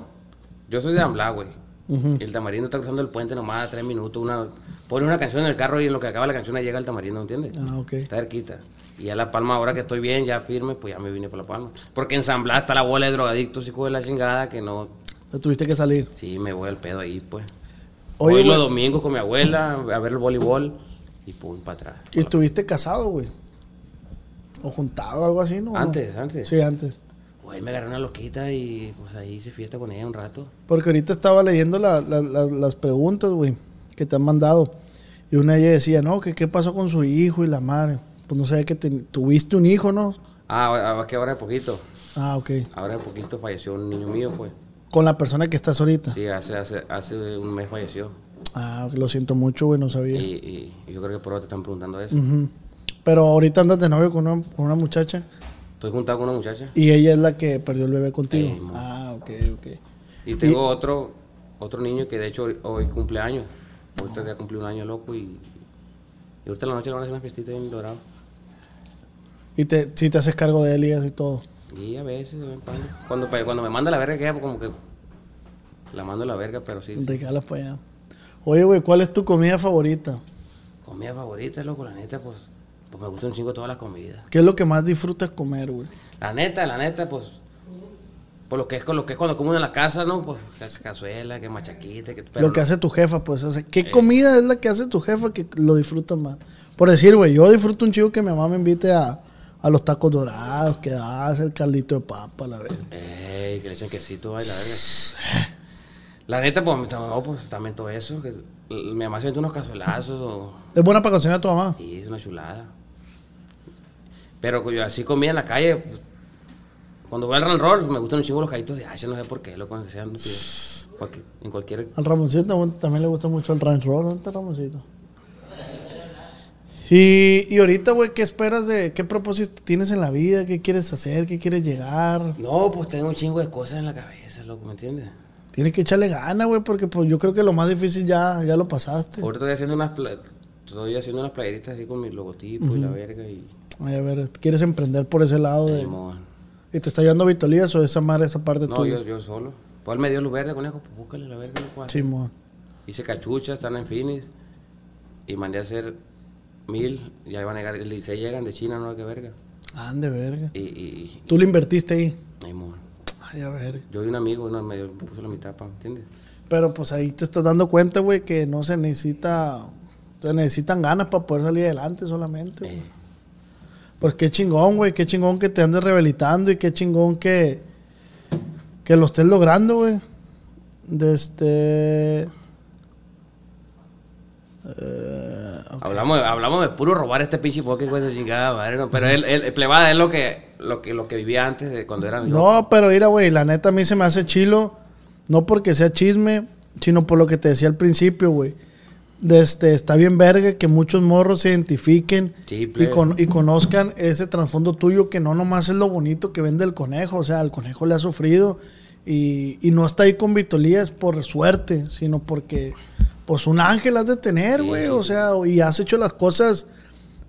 Speaker 3: Yo soy de Ambla, güey. Y el tamarindo está cruzando el puente nomás tres minutos. Una, pone una canción en el carro y en lo que acaba la canción ahí llega el tamarindo, ¿entiendes?
Speaker 2: Ah, ok.
Speaker 3: Está cerquita. Y ya La Palma, ahora que estoy bien, ya firme, pues ya me vine para La Palma. Porque en San Blas está la bola de drogadictos, hijo de la chingada, que no...
Speaker 2: Te tuviste que salir.
Speaker 3: Sí, me voy al pedo ahí, pues.
Speaker 2: Oye,
Speaker 3: Voy los domingos con mi abuela a ver el voleibol y pum, para atrás.
Speaker 2: ¿Y estuviste casado, güey? ¿O juntado algo así, no?
Speaker 3: Antes, antes.
Speaker 2: Sí, antes.
Speaker 3: Güey, me agarré una loquita y pues ahí hice fiesta con ella un rato.
Speaker 2: Porque ahorita estaba leyendo la- la- la- las preguntas, güey, que te han mandado. Y una de ellas decía, no, que qué pasó con su hijo y la madre. Pues no sé, que te- tuviste un hijo, ¿no?
Speaker 3: Ah, ahora que ahora de poquito.
Speaker 2: Ah, ok.
Speaker 3: Ahora de poquito falleció un niño mío, pues.
Speaker 2: Con la persona que estás ahorita.
Speaker 3: Sí, hace, hace, hace un mes falleció.
Speaker 2: Ah, lo siento mucho, güey, no sabía.
Speaker 3: y- y yo creo que por ahora te están preguntando eso.
Speaker 2: Pero ahorita andas de novio con una, con una muchacha
Speaker 3: Estoy juntado con una muchacha
Speaker 2: y ella es la que perdió el bebé contigo. Ah, ok, ok.
Speaker 3: y tengo otro otro niño que de hecho hoy- hoy cumple años. Ahorita ya cumplió un año loco y, y ahorita en la noche le van a hacer una fiestita en Dorado.
Speaker 2: Y te, si te haces cargo de él y eso y todo.
Speaker 3: Y a veces, cuando. Cuando, pe- cuando me manda la verga, queda como que la mando a la verga, pero sí. sí.
Speaker 2: Regalas para allá. Oye, güey, ¿cuál es tu comida favorita?
Speaker 3: Comida favorita, loco, la neta, pues, pues me gusta un chingo todas las comidas.
Speaker 2: ¿Qué es lo que más disfrutas comer, güey?
Speaker 3: La neta, la neta, pues, por lo que es, con lo que es cuando como en la casa, ¿no? Pues, ca- cazuela, que machaquita, que... pero
Speaker 2: lo que hace tu jefa, pues. O sea, ¿qué comida es la que hace tu jefa que lo disfrutas más? Por decir, güey, yo disfruto un chico que mi mamá me invite a, a los tacos dorados, que hace el caldito de papa, la verdad.
Speaker 3: Ey, que le echen quesito, ay, la verga. La neta, pues, no, pues, también todo eso, que mi mamá se mete unos cazuelazos o...
Speaker 2: Es buena para cocinar a tu mamá.
Speaker 3: Sí, es una chulada. Pero yo así comía en la calle, pues, cuando voy al run roll, me gustan un chingo los callitos de hacha, no sé por qué, loco, sean, tío, cualquier- en cualquier...
Speaker 2: Al Ramoncito también- le gusta mucho el ranch roll. ¿Dónde está Ramoncito? Y, y ahorita, güey, ¿qué esperas de qué propósito tienes en la vida? ¿Qué quieres hacer? ¿Qué quieres llegar?
Speaker 3: No, pues tengo un chingo de cosas en la cabeza, loco, ¿me entiendes?
Speaker 2: Tienes que echarle gana, güey, porque pues yo creo que lo más difícil ya, ya lo pasaste.
Speaker 3: Ahorita estoy haciendo unas, pla- estoy haciendo unas playeritas así con mi logotipo y la verga y...
Speaker 2: Ay, a ver, ¿quieres emprender por ese lado de... ¿Y te está llevando Vitolías o esa madre, esa parte
Speaker 3: No,
Speaker 2: tuya?
Speaker 3: yo, yo solo. Pues él me dio luz verde, conejo, pues búscale la verga.
Speaker 2: Simón.
Speaker 3: Hice cachuchas, están en finis. Y mandé a hacer mil. Y ahí van a llegar. El 16 llegan de China, no, qué verga.
Speaker 2: Ande, verga.
Speaker 3: Y, y,
Speaker 2: Tú le invertiste ahí.
Speaker 3: ay, mon.
Speaker 2: Ay, a ver.
Speaker 3: Yo y un amigo, no, me, puso la mitad, pa, ¿entiendes?
Speaker 2: Pero pues ahí te estás dando cuenta, güey, que no se necesita... Se necesitan ganas para poder salir adelante solamente, güey.
Speaker 3: Eh,
Speaker 2: Pues qué chingón, güey. Qué chingón que te andes rehabilitando y qué chingón que... Que lo estés logrando, güey. De este... eh,
Speaker 3: hablamos, de- hablamos de puro robar este pinche güey, de chingada, madre, no, Pero él, él, plebada, es lo que, lo que, lo que vivía antes de cuando era
Speaker 2: No, pero mira, güey, la neta a mí se me hace chilo, no porque sea chisme, sino por lo que te decía al principio, güey. Este, está bien verga que muchos morros se identifiquen
Speaker 3: Sí,
Speaker 2: y,
Speaker 3: plebe.
Speaker 2: con- y conozcan ese trasfondo tuyo que no nomás es lo bonito que vende el conejo, o sea, el conejo le ha sufrido y, y no está ahí con Vitolías por suerte, sino porque pues un ángel has de tener, güey,
Speaker 3: sí,
Speaker 2: o sea, y has hecho las cosas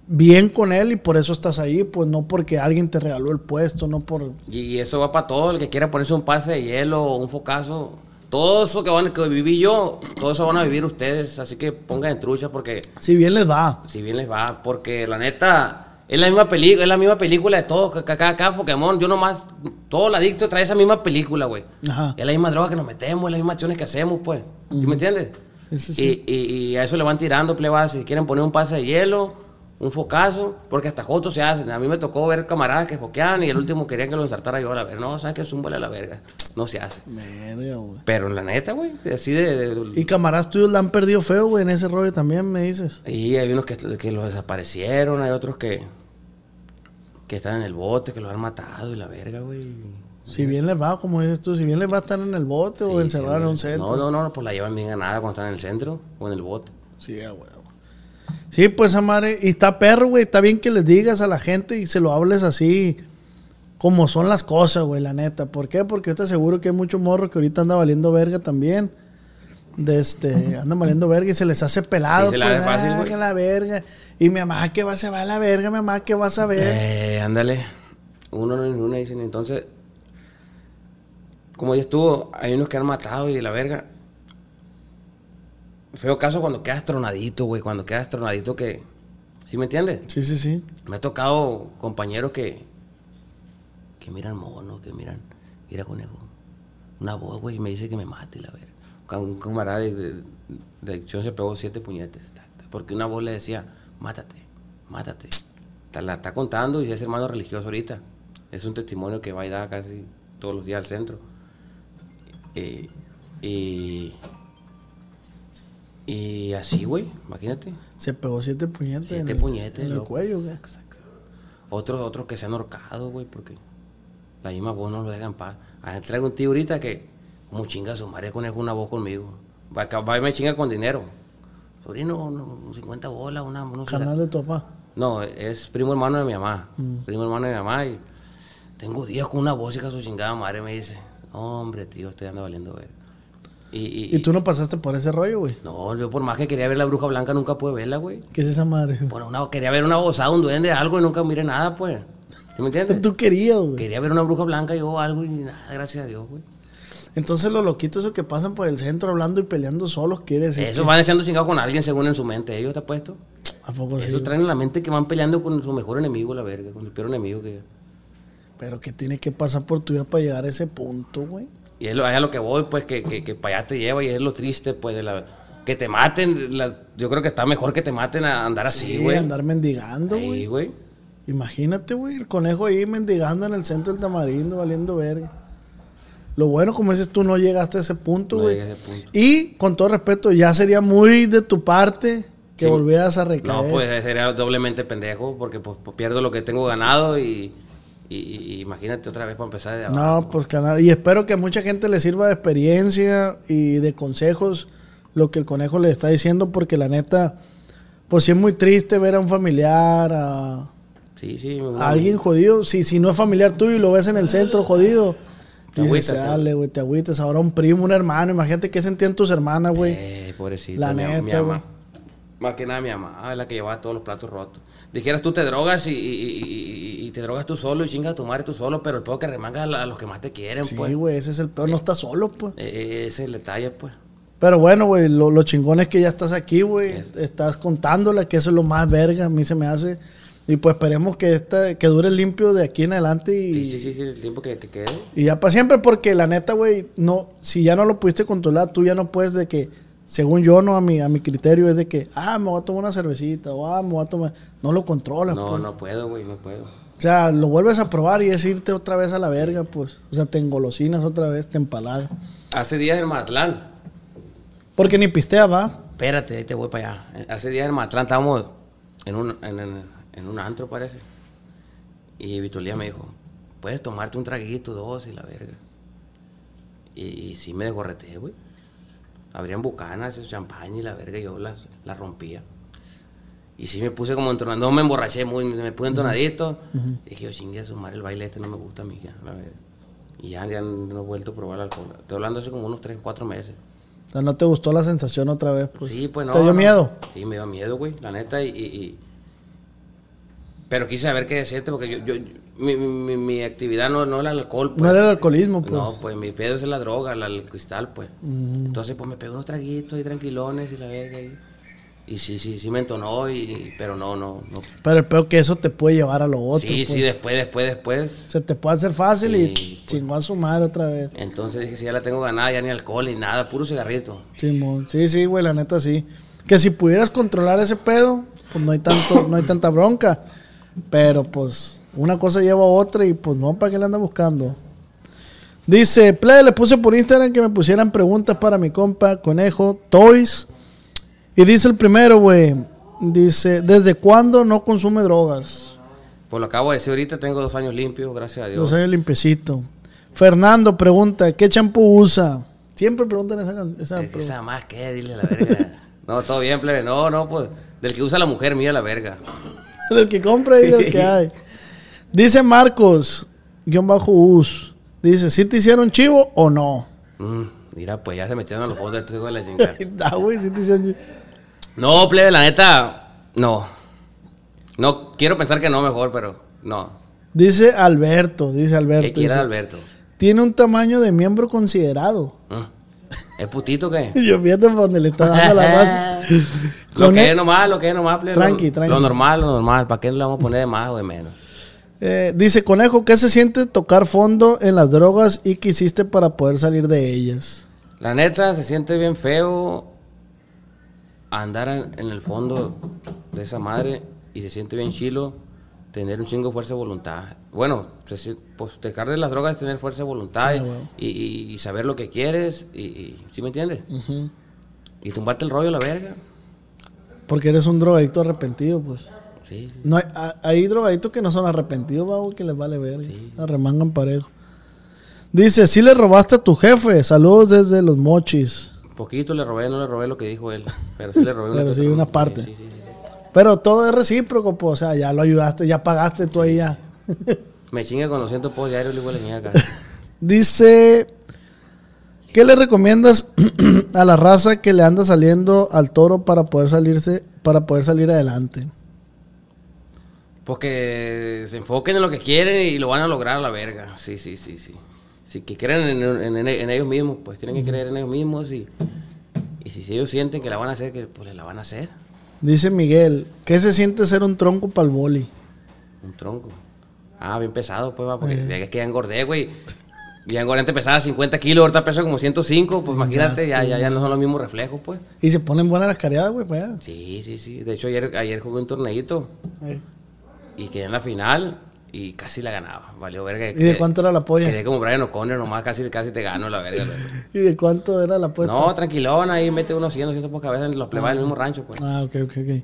Speaker 2: bien con él y por eso estás ahí, pues no porque alguien te regaló el puesto, no por
Speaker 3: Y, y eso va para todo, el que quiera ponerse un pase de hielo o un focazo. Todo eso que, van, que viví yo, todo eso van a vivir ustedes. Así que pongan en trucha porque
Speaker 2: Si bien les va.
Speaker 3: si bien les va, porque la neta es la misma película, es la misma película de todos, ca- ca- cada, cada Pokémon, yo nomás, todo el adicto trae esa misma película, güey.
Speaker 2: Ajá.
Speaker 3: Es la misma droga que nos metemos, es las mismas acciones que hacemos, pues. ¿Sí me entiendes?
Speaker 2: Eso sí.
Speaker 3: Y, y- y a eso le van tirando, plebadas, si quieren poner un pase de hielo, un focazo, porque hasta jotos se hacen. A mí me tocó ver camaradas que foqueaban y el último querían que lo ensartara yo a la verga. No, ¿sabes qué? Es un a la verga. No se hace.
Speaker 2: Verga, güey.
Speaker 3: Pero en la neta, güey, así de... de-
Speaker 2: Y camaradas tuyos la han perdido feo, güey, en ese rollo también, me dices.
Speaker 3: Y hay unos que, que los desaparecieron, hay otros que, que están en el bote, que los han matado y la verga, güey.
Speaker 2: Si bien les va, como dices tú, si bien les va a estar en el bote o encerrar en un centro.
Speaker 3: No, no, no, pues la llevan bien ganada cuando están en el centro o en el bote.
Speaker 2: Sí, a huevo. Sí, pues esa madre. Y está perro, güey. Está bien que les digas a la gente y se lo hables así. Como son las cosas, güey, la neta. ¿Por qué? Porque yo te aseguro que hay mucho morro que ahorita anda valiendo verga también. De este, andan valiendo verga y se les hace pelado.
Speaker 3: Sí, se la
Speaker 2: pues,
Speaker 3: hace fácil,
Speaker 2: ah,
Speaker 3: güey.
Speaker 2: que la verga. Y mi mamá que va, se va a la verga, mi mamá que vas a ver.
Speaker 3: Eh, ándale. Uno no es una, dicen. Entonces, como ya estuvo, hay unos que han matado y de la verga. Feo caso cuando quedas tronadito, güey. Cuando quedas tronadito que. ¿Sí me entiendes?
Speaker 2: Sí, sí, sí.
Speaker 3: Me ha tocado compañeros que. que miran mono, que miran. Mira, conejo. Una voz, güey, y me dice que me mate, la verga. Un camarada de, de, de adicción se pegó siete puñetes. Porque una voz le decía, mátate, mátate. Ta- La está contando y es hermano religioso ahorita. Es un testimonio que va y da casi todos los días al centro. Eh, y. Y así, güey, imagínate.
Speaker 2: Se pegó siete puñetes
Speaker 3: Siete
Speaker 2: en, el,
Speaker 3: puñetes,
Speaker 2: en el cuello, güey.
Speaker 3: Otros, otros que se han ahorcado, güey, porque la misma voz no lo deja en paz. Ah, traigo un tío ahorita que, como chinga su madre, conejo una voz conmigo. Va, a- va y me chinga con dinero. Sobrino, no, 50 bolas, una. No,
Speaker 2: Canal de tu papá.
Speaker 3: no, es primo hermano de mi mamá.
Speaker 2: Mm.
Speaker 3: Primo hermano de mi mamá. Y tengo días con una voz y que su chingada madre me dice: Hombre, tío, estoy ando valiendo ver. Y, y,
Speaker 2: ¿Y tú no pasaste por ese rollo, güey?
Speaker 3: No, yo por más que quería ver la bruja blanca, nunca pude verla, güey.
Speaker 2: ¿Qué es esa madre?
Speaker 3: Bueno, una, quería ver una bozada, un duende, algo y nunca miré nada, pues. ¿Sí me entiendes?
Speaker 2: Tú querías, güey.
Speaker 3: Quería ver una bruja blanca y yo algo y nada, gracias a Dios, güey.
Speaker 2: Entonces los loquitos esos que pasan por el centro hablando y peleando solos, quiere decir
Speaker 3: Eso
Speaker 2: que-
Speaker 3: van echando chingado con alguien según en su mente. Ellos te puesto.
Speaker 2: ¿A poco sí?
Speaker 3: Eso traen en la mente que van peleando con su mejor enemigo, la verga, con su peor enemigo que.
Speaker 2: Pero que tiene que pasar por tu vida para llegar a ese punto, güey.
Speaker 3: Y es, lo, es a lo que voy, pues, que, que, que para allá te lleva y es lo triste, pues, de la. Que te maten, la- yo creo que está mejor que te maten a andar así,
Speaker 2: Sí,
Speaker 3: güey.
Speaker 2: andar mendigando, güey.
Speaker 3: güey.
Speaker 2: Imagínate, güey, el conejo ahí mendigando en el centro del tamarindo, valiendo verga. Lo bueno, como dices tú, no llegaste a ese punto,
Speaker 3: No
Speaker 2: güey.
Speaker 3: llegué a ese punto.
Speaker 2: y, con todo respeto, ya sería muy de tu parte que
Speaker 3: Sí.
Speaker 2: volvieras a recaer.
Speaker 3: No, pues sería doblemente pendejo porque pues, pues, pierdo lo que tengo ganado y, y- y imagínate otra vez para empezar de abajo.
Speaker 2: No, pues canal. Y espero que a mucha gente le sirva de experiencia y de consejos lo que el conejo le está diciendo, porque la neta, pues sí es muy triste ver a un familiar, a,
Speaker 3: Sí, sí.
Speaker 2: a
Speaker 3: una-
Speaker 2: alguien jodido. Si, si no es familiar tuyo y lo ves en el centro jodido,
Speaker 3: Te
Speaker 2: dices, dale, güey, te agüitas. Ahora un primo, un hermano, imagínate qué sentían tus hermanas, güey.
Speaker 3: Eh, pobrecito.
Speaker 2: La
Speaker 3: mi,
Speaker 2: neta, güey.
Speaker 3: Más que nada mi mamá, es la que llevaba todos los platos rotos. Dijeras tú te drogas y, y- y- y- te drogas tú solo y chingas a tu madre tú solo, pero el peor que remangas a, los que más te quieren,
Speaker 2: Sí,
Speaker 3: pues.
Speaker 2: güey, ese es el peor. No estás solo, pues.
Speaker 3: Eh, eh, ese es el detalle, pues.
Speaker 2: Pero bueno, güey, lo, lo chingón es que ya estás aquí, güey. Estás contándola, que eso es lo más verga, a mí se me hace. Y pues esperemos que esta, que dure limpio de aquí en adelante y,
Speaker 3: Sí, sí, sí, sí, el tiempo que, que quede.
Speaker 2: y ya para siempre, porque la neta, güey, no, si ya no lo pudiste controlar, tú ya no puedes de que, según yo, no, a mi, a mi criterio es de que, ah, me voy a tomar una cervecita, o ah, me voy a tomar. No lo controlas,
Speaker 3: No,
Speaker 2: pues.
Speaker 3: no puedo, güey, no puedo.
Speaker 2: O sea, lo vuelves a probar y es irte otra vez a la verga, pues. O sea, te engolosinas otra vez, te empalagas.
Speaker 3: Hace días en Mazatlán,
Speaker 2: Porque ni pistea, va.
Speaker 3: espérate, ahí te voy para allá. Hace días en Mazatlán estábamos en un, en, en- en un antro, parece. Y Vitolía me dijo, puedes tomarte un traguito, dos y la verga. Y, y sí me desgorreté, güey. Abrían bucanas, champaña y la verga, yo las, las rompía. Y sí me puse como entonado, no me emborraché muy, me puse entonadito. Y dije, yo chingue a su madre, el baile este no me gusta a mí ya, la. Y ya, ya no he vuelto a probar el alcohol. Estoy hablando hace como unos 3, 4 meses.
Speaker 2: O sea, no te gustó la sensación otra vez, pues.
Speaker 3: sí, pues no.
Speaker 2: ¿Te dio
Speaker 3: no.
Speaker 2: miedo?
Speaker 3: Sí, me dio miedo, güey, la neta. Y, y- y- Pero quise saber qué se siente, porque yo, yo, yo- mi, mi, mi actividad no, no es el alcohol. Pues.
Speaker 2: No era el alcoholismo, pues.
Speaker 3: No, pues mi pedo es la droga, la- el cristal, pues. Entonces, pues me pegó unos traguitos ahí tranquilones y la verga. Y, y sí, sí, sí me entonó, y, pero no, no, no.
Speaker 2: Pero el peor que eso te puede llevar a lo otro.
Speaker 3: sí,
Speaker 2: pues.
Speaker 3: sí, después, después, después.
Speaker 2: Se te puede hacer fácil
Speaker 3: Sí,
Speaker 2: y
Speaker 3: pues.
Speaker 2: chingó a su madre otra vez.
Speaker 3: Entonces dije, si ya la tengo ganada, ya ni alcohol ni nada, puro cigarrito.
Speaker 2: Simón. Sí, sí, güey, la neta sí. Que si pudieras controlar ese pedo, pues no hay tanto, no hay tanta bronca. Pero pues una cosa lleva a otra y pues no, ¿para qué le anda buscando? Dice, Play, le puse por Instagram que me pusieran preguntas para mi compa Conejo Toys. Y dice el primero, güey, dice, ¿desde cuándo no consume drogas?
Speaker 3: Pues lo acabo de decir ahorita, tengo dos años limpios, gracias a Dios.
Speaker 2: Dos años limpiecito. Fernando pregunta, ¿qué champú usa? Siempre preguntan esa, esa pregunta.
Speaker 3: Esa más que, dile la verga. no, todo bien, plebe. No, no, pues. Del que usa la mujer mía la verga.
Speaker 2: Del que compra y del que hay. Dice Marcos, guion bajo us. Dice, ¿sí te hicieron chivo o no?
Speaker 3: Mm, mira, pues ya se metieron a los fondos de estos hijos de la chingada.
Speaker 2: Da, güey, ¿sí te hicieron chivo?
Speaker 3: No, plebe, la neta, no. No, quiero pensar que no mejor, pero no.
Speaker 2: Dice Alberto, dice
Speaker 3: ¿Qué
Speaker 2: Alberto.
Speaker 3: quiera
Speaker 2: dice,
Speaker 3: Alberto?
Speaker 2: tiene un tamaño de miembro considerado.
Speaker 3: ¿Ah? ¿Es putito qué?
Speaker 2: Yo fíjate por donde le está dando la raza.
Speaker 3: lo que
Speaker 2: e-
Speaker 3: es nomás, lo que es nomás. plebe,
Speaker 2: Tranqui,
Speaker 3: lo,
Speaker 2: tranqui.
Speaker 3: Lo normal, lo normal. ¿Para qué le vamos a poner de más o de menos?
Speaker 2: Eh, dice, conejo, ¿qué se siente tocar fondo en las drogas y qué hiciste para poder salir de ellas?
Speaker 3: La neta, se siente bien feo andar en, el fondo de esa madre y se siente bien chilo tener un chingo de fuerza de voluntad. Bueno, pues dejar de las drogas es tener fuerza de voluntad
Speaker 2: Sí,
Speaker 3: y- saber lo que quieres y, y- ¿sí me entiendes? Y tumbarte el rollo a la verga.
Speaker 2: Porque eres un drogadicto arrepentido, pues.
Speaker 3: Sí, sí.
Speaker 2: No hay, ha- hay drogadictos que no son arrepentidos, babo, que les vale ver. Arremangan parejo. Dice, si le robaste a tu jefe. Saludos desde los mochis.
Speaker 3: Poquito le robé, no le robé lo que dijo él, pero sí le robé
Speaker 2: Pero
Speaker 3: que
Speaker 2: sí, una parte.
Speaker 3: sí, sí, sí.
Speaker 2: Pero todo es recíproco, pues. O sea, ya lo ayudaste, ya pagaste tú ahí ya.
Speaker 3: Me chinga con 200 pesos diarios, le igual le acá.
Speaker 2: Dice, ¿qué le recomiendas a la raza que le anda saliendo al toro para poder salirse, para poder salir adelante?
Speaker 3: Porque se enfoquen en lo que quieren y lo van a lograr a la verga. Sí, sí, sí, sí. Si que creen en, en- en- en ellos mismos, pues tienen que creer en ellos mismos y, y si, si ellos sienten que la van a hacer, que pues la van a hacer.
Speaker 2: Dice Miguel, ¿qué se siente ser un tronco para el boli?
Speaker 3: Un tronco. Ah, bien pesado, pues va, porque es que ya engordé, güey. Ya engordé, antes pesaba 50 kilos, ahorita peso como 105, pues imagínate, ya, ya, ya no son los mismos reflejos, pues.
Speaker 2: Y se ponen buenas las cariadas, güey, pues.
Speaker 3: Sí, sí, sí. De hecho, ayer, ayer jugué un torneito
Speaker 2: Eh.
Speaker 3: Y quedé en la final y casi la ganaba. Valió verga.
Speaker 2: ¿Y de cuánto era la polla?
Speaker 3: Quedé como Brian O'Connor, nomás casi, casi te gano la verga.
Speaker 2: ¿Y de cuánto era la apuesta?
Speaker 3: No, tranquilón, ahí mete unos 100, 200 por cabeza en los plebas del mismo rancho, pues.
Speaker 2: Ah, ok, ok, ok.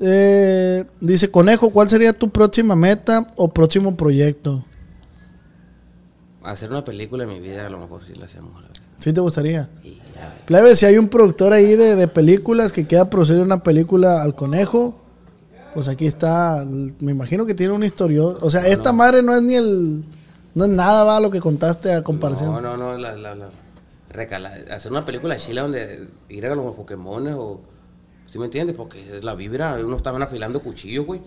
Speaker 2: Eh, dice, Conejo, ¿cuál sería tu próxima meta o próximo proyecto?
Speaker 3: Hacer una película en mi vida, a lo mejor sí la hacemos.
Speaker 2: ¿Sí te gustaría?
Speaker 3: Ver.
Speaker 2: Plebe, si hay un productor ahí de, de películas que quiera producir una película al conejo, pues aquí está. Me imagino que tiene una historia. O sea, esta madre no es ni el. No es nada, va, lo que contaste a comparación.
Speaker 3: No, no, no, la, la, la- recala- hacer una película chila donde ir a los Pokémon o... ¿Sí me entiendes? Porque es la vibra, uno estaban afilando cuchillos, güey.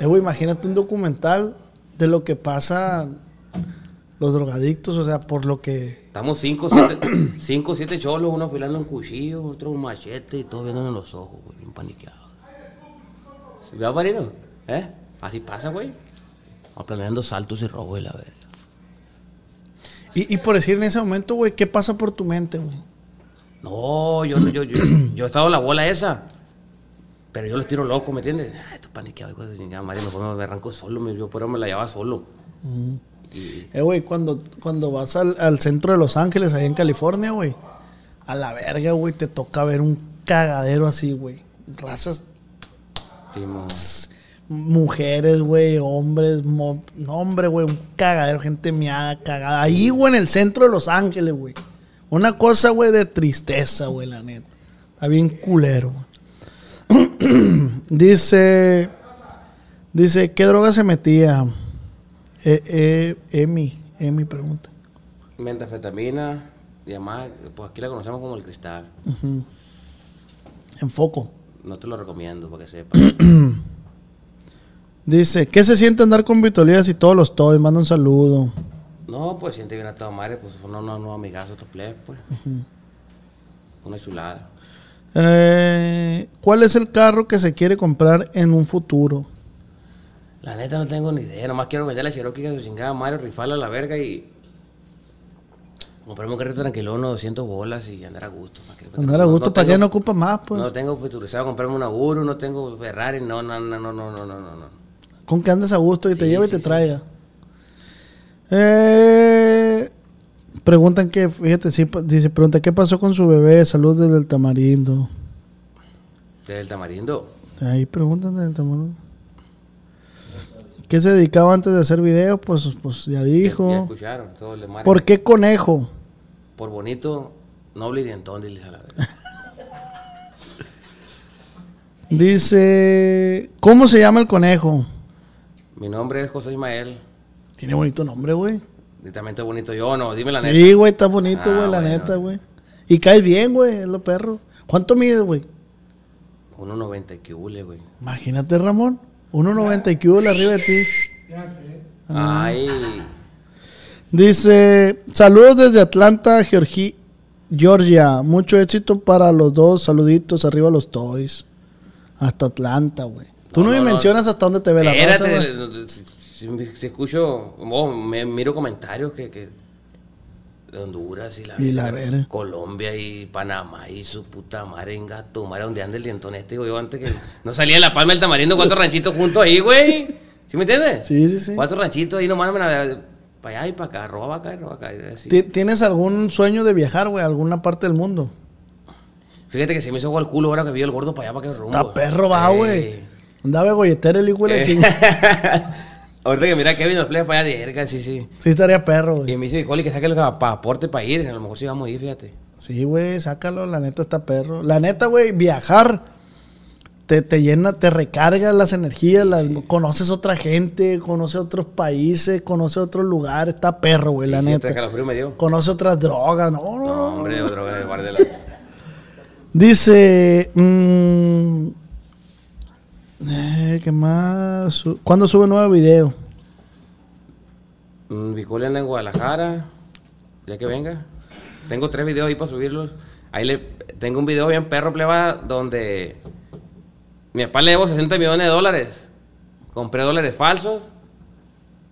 Speaker 2: Eh, güey, imagínate un documental de lo que pasa los drogadictos, o sea, por lo que.
Speaker 3: Estamos cinco, siete, cinco, siete cholos, uno afilando un cuchillo, otro un machete y todos viéndonos en los ojos, güey, bien paniqueados. ¿Veo, Marino? ¿Eh? Así pasa, güey. Planeando saltos y robos y la verga.
Speaker 2: Y, y por decir en ese momento, güey, ¿qué pasa por tu mente, güey?
Speaker 3: No, yo, yo, yo, yo he estado en la bola esa. Pero yo los tiro loco, ¿me entiendes? Ay, tú paniqueado, hijo de chingada madre, mejor me arranco solo, me- yo por eso me la llevaba solo. Y-
Speaker 2: Eh, güey, cuando, cuando vas al, al centro de Los Ángeles, ahí en California, güey, a la verga, güey, te toca ver un cagadero así, güey. Razas, mujeres, güey, hombres, no, hombre, güey, un cagadero, gente miada, cagada. Ahí, güey, en el centro de Los Ángeles, güey. Una cosa, güey, de tristeza, güey, la neta. Está bien culero, güey. dice, dice, ¿qué droga se metía? Eh, eh, Emi, Emi pregunta.
Speaker 3: Metafetamina, y además, pues aquí la conocemos como el cristal.
Speaker 2: En foco.
Speaker 3: No te lo recomiendo para que sepas.
Speaker 2: Dice, ¿qué se siente andar con Vitolías y todos los toys? Manda un saludo.
Speaker 3: no, pues siente bien a toda madre, pues no, no, no, amigazo, otro plebe, pues. Una chulada.
Speaker 2: Eh, ¿Cuál es el carro que se quiere comprar en un futuro?
Speaker 3: La neta no tengo ni idea, nomás quiero vender la Cherokee que su chingada madre, rifarla a la verga y. Comprarme un carrito tranquilón, 200 bolas y andar a gusto.
Speaker 2: andar a gusto, ¿para qué no ocupa más? Pues?
Speaker 3: No tengo futurizado comprarme un Auro, no tengo Ferrari, no, no, no, no, no, no, no. no
Speaker 2: Con que andes a gusto y te lleve y te traiga. Eh, preguntan que, fíjate, sí, dice, pregunta, ¿qué pasó con su bebé? Salud desde el tamarindo.
Speaker 3: ¿Desde el tamarindo?
Speaker 2: Ahí preguntan desde el tamarindo. ¿Qué se dedicaba antes de hacer videos? Pues, pues ya dijo.
Speaker 3: Ya,
Speaker 2: ¿Por qué conejo?
Speaker 3: Por bonito, noble y dientón, diles a la verga.
Speaker 2: Dice, ¿cómo se llama el conejo?
Speaker 3: Mi nombre es José Ismael.
Speaker 2: Tiene bonito nombre, güey.
Speaker 3: Y también estoy bonito yo, no, dime la neta.
Speaker 2: Sí, güey, está bonito,
Speaker 3: Ah,
Speaker 2: güey, la
Speaker 3: bueno.
Speaker 2: neta, güey. Y caes bien, güey, es lo perro. ¿Cuánto mides, güey?
Speaker 3: 1.90 que hule, güey.
Speaker 2: Imagínate, Ramón. 1.90 y que hubo arriba de ti.
Speaker 3: Ay,
Speaker 2: Dice, saludos desde Atlanta, Georgi- Georgia. Mucho éxito para los dos. Saluditos, arriba los toys. Hasta Atlanta, güey. Tú no,
Speaker 3: No,
Speaker 2: me
Speaker 3: no, no.
Speaker 2: mencionas hasta dónde te ve la
Speaker 3: Espérate,
Speaker 2: güey.
Speaker 3: si, si- si escucho, oh, me miro comentarios que, que de Honduras y la,
Speaker 2: Y la verga.
Speaker 3: Colombia y Panamá y su puta madre en gato, madre, donde anda el dientón este, digo yo antes que no salía de la palma del tamarindo, cuatro ranchitos juntos ahí, güey. ¿Sí me entiendes?
Speaker 2: Sí, sí, sí.
Speaker 3: Cuatro ranchitos ahí nomás, para allá y para acá, roba acá y roba acá. y así.
Speaker 2: Ti- ¿Tienes algún sueño de viajar, güey, a alguna parte del mundo?
Speaker 3: Fíjate que se me hizo agua el culo ahora que vi el gordo para allá para que rumbo.
Speaker 2: Está perro, va,
Speaker 3: Eh.
Speaker 2: güey. Andaba golletero el hijo de la
Speaker 3: Eh. Ahorita que mira Kevin nos playa para allá de verga, sí, sí.
Speaker 2: Sí, estaría perro,
Speaker 3: Y
Speaker 2: güey.
Speaker 3: me dice Coli que saque el pasaporte para ir. A lo mejor sí vamos a ir, fíjate.
Speaker 2: Sí, güey, sácalo. La neta está perro. La neta, güey, viajar te, te llena, te recarga las energías. las- conoces otra gente, conoces otros países, conoces otros lugares. Está perro, güey, la
Speaker 3: Sí,
Speaker 2: neta. Conoce otras drogas, no, no,
Speaker 3: No, hombre, guárdela.
Speaker 2: Dice, mm, eh, ¿qué más? ¿Cuándo sube nuevo video?
Speaker 3: Mm, Bicoli anda en Guadalajara. Ya que venga. Tengo tres videos ahí para subirlos. Ahí le tengo un video bien perro, pleba, donde mi papá le debo 60 millones de dólares. Compré dólares falsos.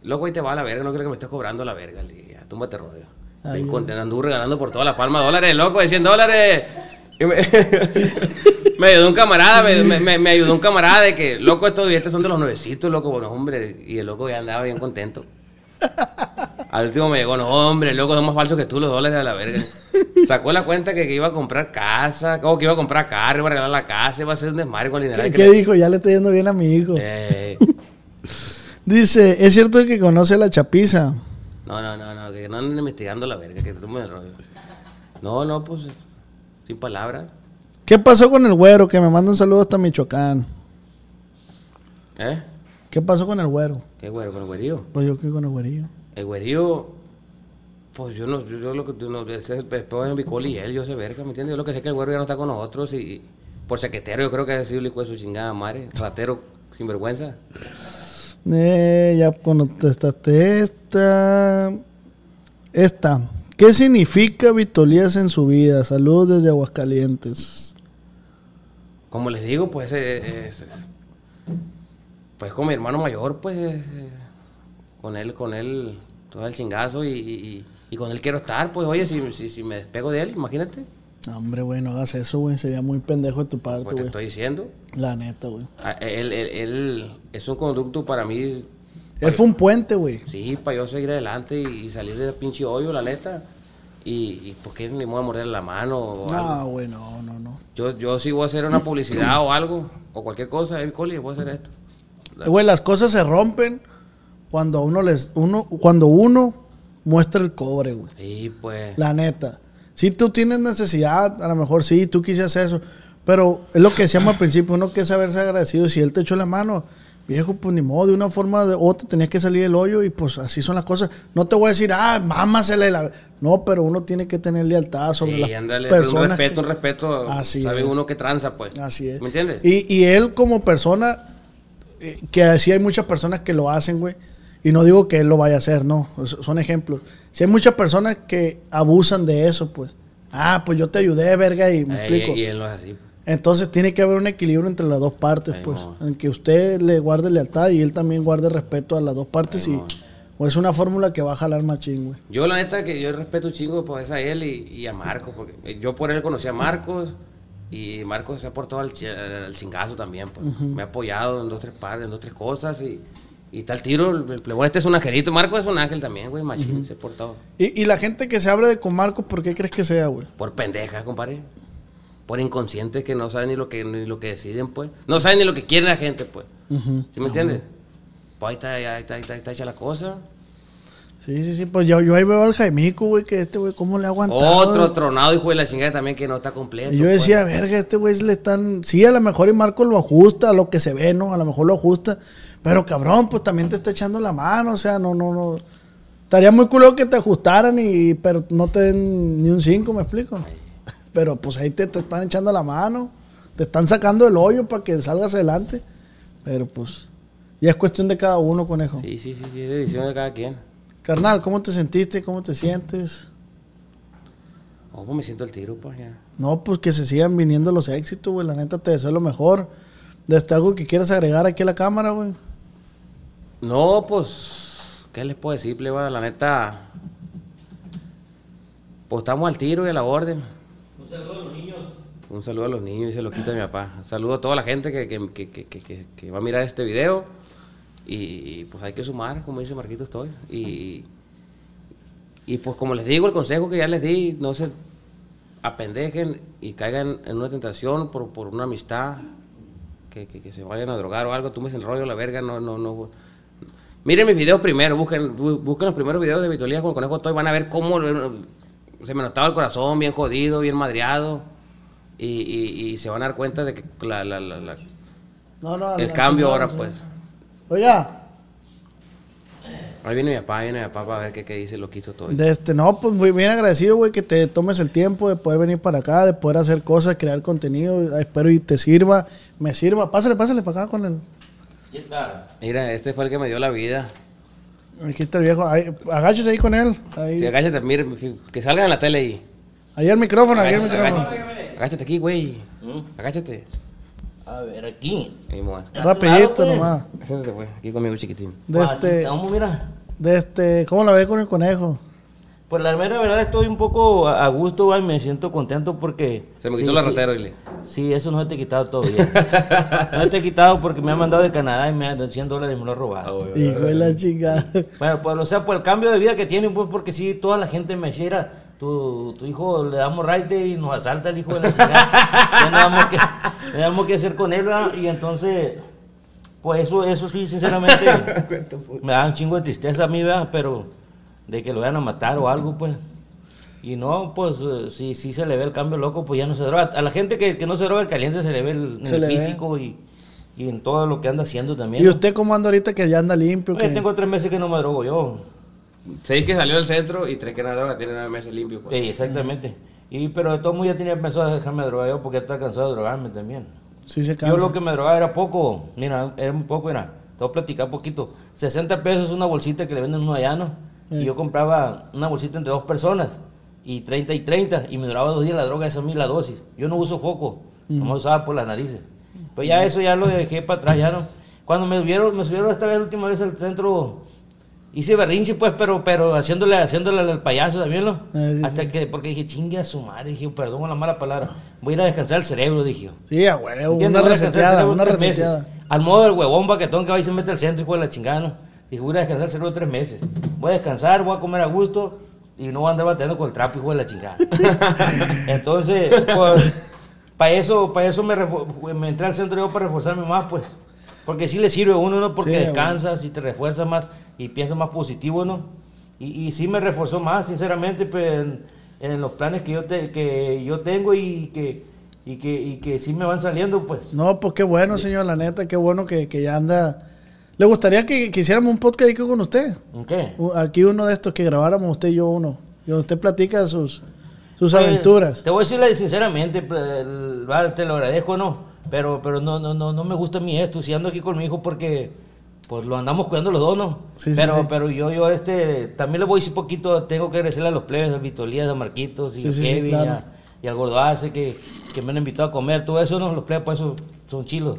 Speaker 3: Loco, ahí te va a la verga. No creo que me estés cobrando la verga. Le dije, "Ya, túmbate rollo. Contento, anduve regalando por toda la palma dólares, loco, de 100 dólares. Me, me ayudó un camarada, me- me ayudó un camarada de que, loco, estos billetes son de los nuevecitos, loco, bueno, hombre. Y el loco ya andaba bien contento. Al último me llegó, no, hombre, loco, son más falsos que tú los dólares a la verga. Sacó la cuenta que, que iba a comprar casa, o que iba a comprar carro, iba a regalar la casa, iba a hacer un desmadre con el dinero.
Speaker 2: ¿Qué, qué dijo? Ya le está yendo bien a mi hijo.
Speaker 3: Eh,
Speaker 2: Dice, ¿es cierto que conoce la chapiza?
Speaker 3: no, no, no, no, que no anden investigando la verga, que tú me rollo. No, no, pues, sin palabras.
Speaker 2: ¿Qué pasó con el güero? Que me manda un saludo hasta Michoacán.
Speaker 3: ¿Eh?
Speaker 2: ¿Qué pasó con el güero?
Speaker 3: ¿Qué güero? ¿Con el güerío?
Speaker 2: Pues yo que con el güerillo.
Speaker 3: El güerío, pues yo no, yo, yo lo que tú no, ese es Bicoli y él, yo sé verga, ¿me entiendes? Yo lo que sé es que el güero ya no está con nosotros y, y por sequetero yo creo que ha sido el hijo de su chingada madre, ratero, sinvergüenza.
Speaker 2: Eh, ya contestaste esta. Esta. ¿Qué significa Vitolías en su vida? Saludos desde Aguascalientes.
Speaker 3: Como les digo, pues eh, es, es- pues con mi hermano mayor, pues eh, con él, con él, todo el chingazo y, y- y con él quiero estar, pues oye, si, si, si me despego de él, imagínate,
Speaker 2: No, hombre, güey, no hagas eso, güey. Sería muy pendejo de tu parte,
Speaker 3: pues te
Speaker 2: güey.
Speaker 3: estoy diciendo.
Speaker 2: La neta, güey.
Speaker 3: Ah, Él, él, él es un conducto para mí
Speaker 2: Él fue un puente, güey.
Speaker 3: Sí, para yo seguir adelante y, salir de pinche hoyo, la neta. Y, y ¿por qué ni me voy a morder la mano o?
Speaker 2: No, güey, no, no, no.
Speaker 3: Yo, yo sí voy a hacer una publicidad o algo, o cualquier cosa, eh, Coli, voy a hacer esto.
Speaker 2: Güey, las cosas se rompen cuando uno les, uno, cuando uno muestra el cobre, güey.
Speaker 3: Sí, pues.
Speaker 2: La neta. Si tú tienes necesidad, a lo mejor sí, tú quisieras eso. Pero es lo que decíamos al principio, uno que saberse agradecido. Si él te echó la mano, viejo, pues ni modo, de una forma de otra tenías que salir del hoyo y pues así son las cosas. No te voy a decir, ah, mámasele la... No, pero uno tiene que tener lealtad sobre
Speaker 3: Sí,
Speaker 2: las
Speaker 3: ándale, pero un respeto,
Speaker 2: que-
Speaker 3: un respeto.
Speaker 2: Así
Speaker 3: sabe
Speaker 2: es.
Speaker 3: uno que tranza, pues.
Speaker 2: Así es.
Speaker 3: ¿Me entiendes?
Speaker 2: Y, y él como persona, eh, que así hay muchas personas que lo hacen, güey. Y no digo que él lo vaya a hacer, no. Son ejemplos. Si hay muchas personas que abusan de eso, pues. Ah, pues yo te ayudé, verga, y me explico.
Speaker 3: y, y él no es así.
Speaker 2: Entonces tiene que haber un equilibrio entre las dos partes,
Speaker 3: Ay,
Speaker 2: pues.
Speaker 3: no.
Speaker 2: En que usted le guarde lealtad y él también guarde respeto a las dos partes.
Speaker 3: Ay,
Speaker 2: y
Speaker 3: no.
Speaker 2: o es una fórmula que va a jalar machín, güey.
Speaker 3: Yo, la neta, que yo respeto un chingo pues, a él y, y a Marcos, porque yo por él conocí a Marcos y Marcos se ha portado al, al chingazo también. Pues. Me ha apoyado en dos, tres partes, en dos, tres cosas y, y tal tiro. El, plebón este es un angelito. Marcos es un ángel también, güey, machín, se ha portado.
Speaker 2: Y, y la gente que se abre de con Marcos, ¿por qué crees que sea, güey?
Speaker 3: Por pendejas, compadre. Por inconscientes que no saben ni lo que, ni lo que deciden, pues. No saben ni lo que quiere la gente, pues. ¿Sí me entiendes? Pues ahí está, ahí está, ahí está, ahí está hecha la cosa.
Speaker 2: Sí, sí, sí. Pues yo, yo ahí veo al Jaimico, güey, que este güey, ¿cómo le ha aguantado?
Speaker 3: Otro tronado, hijo de la chingada también que no está completo.
Speaker 2: Y yo
Speaker 3: pues.
Speaker 2: decía, verga, este güey le están. Sí, a lo mejor y Marco lo ajusta, a lo que se ve, ¿no? A lo mejor lo ajusta. Pero cabrón, pues también te está echando la mano, o sea, no, no, no. Estaría muy culo que te ajustaran y. Pero no te den ni un 5, ¿me explico? Pero pues ahí te, te están echando la mano. Te están sacando el hoyo para que salgas adelante. Pero pues. Ya es cuestión de cada uno, conejo.
Speaker 3: Sí, sí, sí, sí, es decisión de cada quien.
Speaker 2: Carnal, ¿cómo te sentiste? ¿Cómo te sientes?
Speaker 3: Pues me siento el tiro, pues ya.
Speaker 2: No, pues que se sigan viniendo los éxitos, güey. La neta te deseo lo mejor. Desde algo que quieras agregar aquí a la cámara, güey.
Speaker 3: No, pues, ¿qué les puedo decir, pleba? La neta, pues estamos al tiro y a la orden. Un saludo a los niños. Un saludo a los niños y se lo quita mi papá. Un saludo a toda la gente que, que, que, que, que- que va a mirar este video. Y pues hay que sumar, como dice Marquito, estoy. Y, y pues como les digo, el consejo que ya les di, no se apendejen y caigan en una tentación por, por una amistad, que, que, que se vayan a drogar o algo, tú me enrollo la verga, no, no, no. Miren mis videos primero, busquen, bu- busquen los primeros videos de Vitolía con el conejo Toy, van a ver cómo eh, se me notaba el corazón bien jodido, bien madreado, y, y- y se van a dar cuenta de que la- la- la- la-
Speaker 2: No, no,
Speaker 3: el cambio ahora pues.
Speaker 2: Oiga,
Speaker 3: Ahí viene mi papá, viene mi papá para ver qué, qué dice el loquito Toy.
Speaker 2: de este, no, pues muy bien agradecido, güey, que te tomes el tiempo de poder venir para acá, de poder hacer cosas, crear contenido. Espero y te sirva, me sirva. Pásale, pásale para acá con el.
Speaker 3: Mira, este fue el que me dio la vida.
Speaker 2: Aquí está el viejo. Ahí, agáchese ahí con él. Ahí,
Speaker 3: Sí, agáchate, mire, que salga en la tele ahí.
Speaker 2: ahí el micrófono, ahí el
Speaker 3: Agáchate,
Speaker 2: micrófono.
Speaker 3: agáchate. Agáchate aquí, güey. Agáchate.
Speaker 4: A ver, aquí.
Speaker 3: Ahí.
Speaker 2: Rapidito
Speaker 4: Claro, güey.
Speaker 2: nomás.
Speaker 3: Güey. Aquí conmigo, chiquitín.
Speaker 2: De este,
Speaker 4: mira.
Speaker 2: de este, ¿cómo la ves con el conejo?
Speaker 4: Pues la mera verdad estoy un poco a gusto, va, y me siento contento porque...
Speaker 3: Se me
Speaker 4: sí,
Speaker 3: quitó la
Speaker 4: sí.
Speaker 3: ratero, dile.
Speaker 4: Sí, eso no se te he quitado todavía. no se te he quitado porque me han mandado de Canadá y me han 100 dólares y me lo han robado.
Speaker 2: Hijo de la chingada.
Speaker 4: Bueno, pues, o sea, por el cambio de vida que tienen, pues, porque sí, toda la gente me decía, tu, tu hijo le damos raite y nos asalta el hijo de la no damos que, no damos qué hacer con él, ¿verdad? Y entonces, pues eso, eso sí, sinceramente, me da un chingo de tristeza a mí, ¿verdad? Pero de que lo vayan a matar o algo, pues. Y no, pues, eh, si, si se le ve el cambio loco, pues ya no se droga. A la gente que, que no se droga el caliente se le ve el, el
Speaker 2: le ve.
Speaker 4: físico y, y en todo lo que anda haciendo también.
Speaker 2: ¿Y usted cómo anda ahorita que ya anda limpio? Que-
Speaker 4: tengo tres meses que no me drogo yo.
Speaker 3: Seis que salió del centro y tres que nada droga, tiene nueve meses limpio. Pues.
Speaker 4: Sí, exactamente. Y, pero de todos modos ya tenía pensado dejarme drogar yo porque estaba cansado de drogarme también.
Speaker 2: Sí se cansa.
Speaker 4: Yo lo que me drogaba era poco, mira, era muy poco, era, te voy a platicar poquito. 60 pesos una bolsita que le venden uno allá, ¿no? Y yo compraba una bolsita entre dos personas, y 30 y 30, y me duraba dos días la droga, esa a mí la dosis. Yo no uso foco, nomás usaba por las narices. Pues ya eso ya lo dejé para atrás, ya no. Cuando me subieron, me subieron esta vez, la última vez al centro, hice berrinche pues, pero, pero haciéndole, haciéndole al payaso también.
Speaker 2: Eh, sí,
Speaker 4: Hasta
Speaker 2: sí.
Speaker 4: que, porque dije, chingue a su madre, dije, perdón con la mala palabra, voy a ir a descansar el cerebro, dije.
Speaker 2: Sí, a huevo, una reseteada, una reseteada.
Speaker 4: Al modo del huevón baquetón que va y se mete al centro, hijo de la chingada, ¿no? Dije, voy a descansar el cerebro tres meses. Voy a descansar, voy a comer a gusto y no voy a andar bateando con el trapo, hijo de la chingada. Entonces, pues, para eso, para eso me, me entré al centro yo para reforzarme más, pues. Porque sí le sirve a uno, ¿no? Porque
Speaker 2: Sí,
Speaker 4: descansas y te refuerzas más y piensas más positivo, ¿no? Y, y sí me reforzó más, sinceramente, pues, en, en los planes que yo, te- que yo tengo y que, y, que, y que sí me van saliendo, pues.
Speaker 2: No, pues qué bueno, señor, la neta, qué bueno que, que ya anda. ¿Le gustaría que, que hiciéramos un podcast aquí con usted?
Speaker 4: ¿En qué?
Speaker 2: Aquí uno de estos que grabáramos usted y yo uno. Y usted platica sus, sus
Speaker 4: Pues,
Speaker 2: aventuras.
Speaker 4: Te voy a decirle sinceramente, pues, te lo agradezco, ¿no? Pero, pero no, no, no, no me gusta a mí esto, si ando aquí con mi hijo porque pues lo andamos cuidando los dos, ¿no?
Speaker 2: Sí,
Speaker 4: pero,
Speaker 2: sí.
Speaker 4: pero yo, yo este, también le voy a decir poquito, tengo que agradecerle a los plebes, a Vitolías, a Marquitos y a Kevin
Speaker 2: claro.
Speaker 4: y, a- y al Gordoace que, que me han invitado a comer, todo eso, ¿no? Los plebes pues son, son chilos.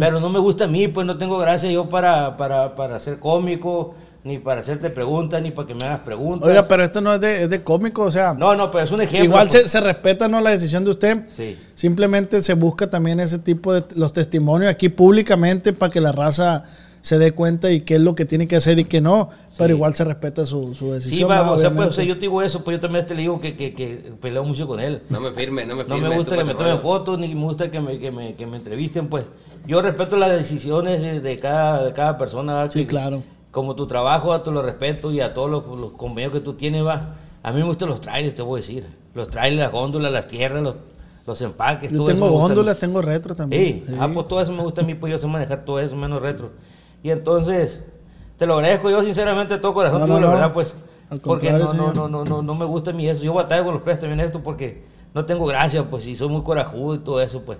Speaker 4: Pero no me gusta a mí, pues no tengo gracia yo para, para, para ser cómico, ni para hacerte preguntas, ni para que me hagas preguntas.
Speaker 2: Oiga, pero esto no es de, es de cómico, o sea.
Speaker 4: No, no, pero es un ejemplo.
Speaker 2: Igual
Speaker 4: pues.
Speaker 2: se, se respeta no la decisión de usted.
Speaker 4: Sí.
Speaker 2: Simplemente se busca también ese tipo de los testimonios aquí públicamente para que la raza se dé cuenta y qué es lo que tiene que hacer y qué no. Pero igual se respeta su, su decisión.
Speaker 4: Sí, va, o sea, pues,
Speaker 2: Obviamente.
Speaker 4: o sea, yo te digo eso, pues yo también te le digo que, que, que peleo mucho con él.
Speaker 3: No me firme, no me
Speaker 4: No
Speaker 3: firme.
Speaker 4: me gusta que me tomen fotos, ni me gusta que me, que me, que me entrevisten, pues. Yo respeto las decisiones de, cada, de cada persona.
Speaker 2: Sí,
Speaker 4: Que-
Speaker 2: claro.
Speaker 4: Como tu trabajo, a tu lo respeto y a todos los, los convenios que tú tienes, va. A mí me gustan los trailers, te voy a decir. Los trailers, las góndolas, las tierras, los, los empaques.
Speaker 2: Yo
Speaker 4: todo eso
Speaker 2: tengo
Speaker 4: gusta.
Speaker 2: góndolas, tengo retro también.
Speaker 4: Sí, ah, pues todo eso me gusta a mí, pues yo sé manejar todo eso, menos retro. Y entonces, te lo agradezco yo sinceramente de todo corazón,
Speaker 2: No, no,
Speaker 4: la
Speaker 2: no.
Speaker 4: verdad, pues.
Speaker 2: Al
Speaker 4: Porque no, no, no, no, no, no me gusta a mí eso. Yo batallo con los plebes también esto porque no tengo gracia, pues, y soy muy corajudo y todo eso, pues.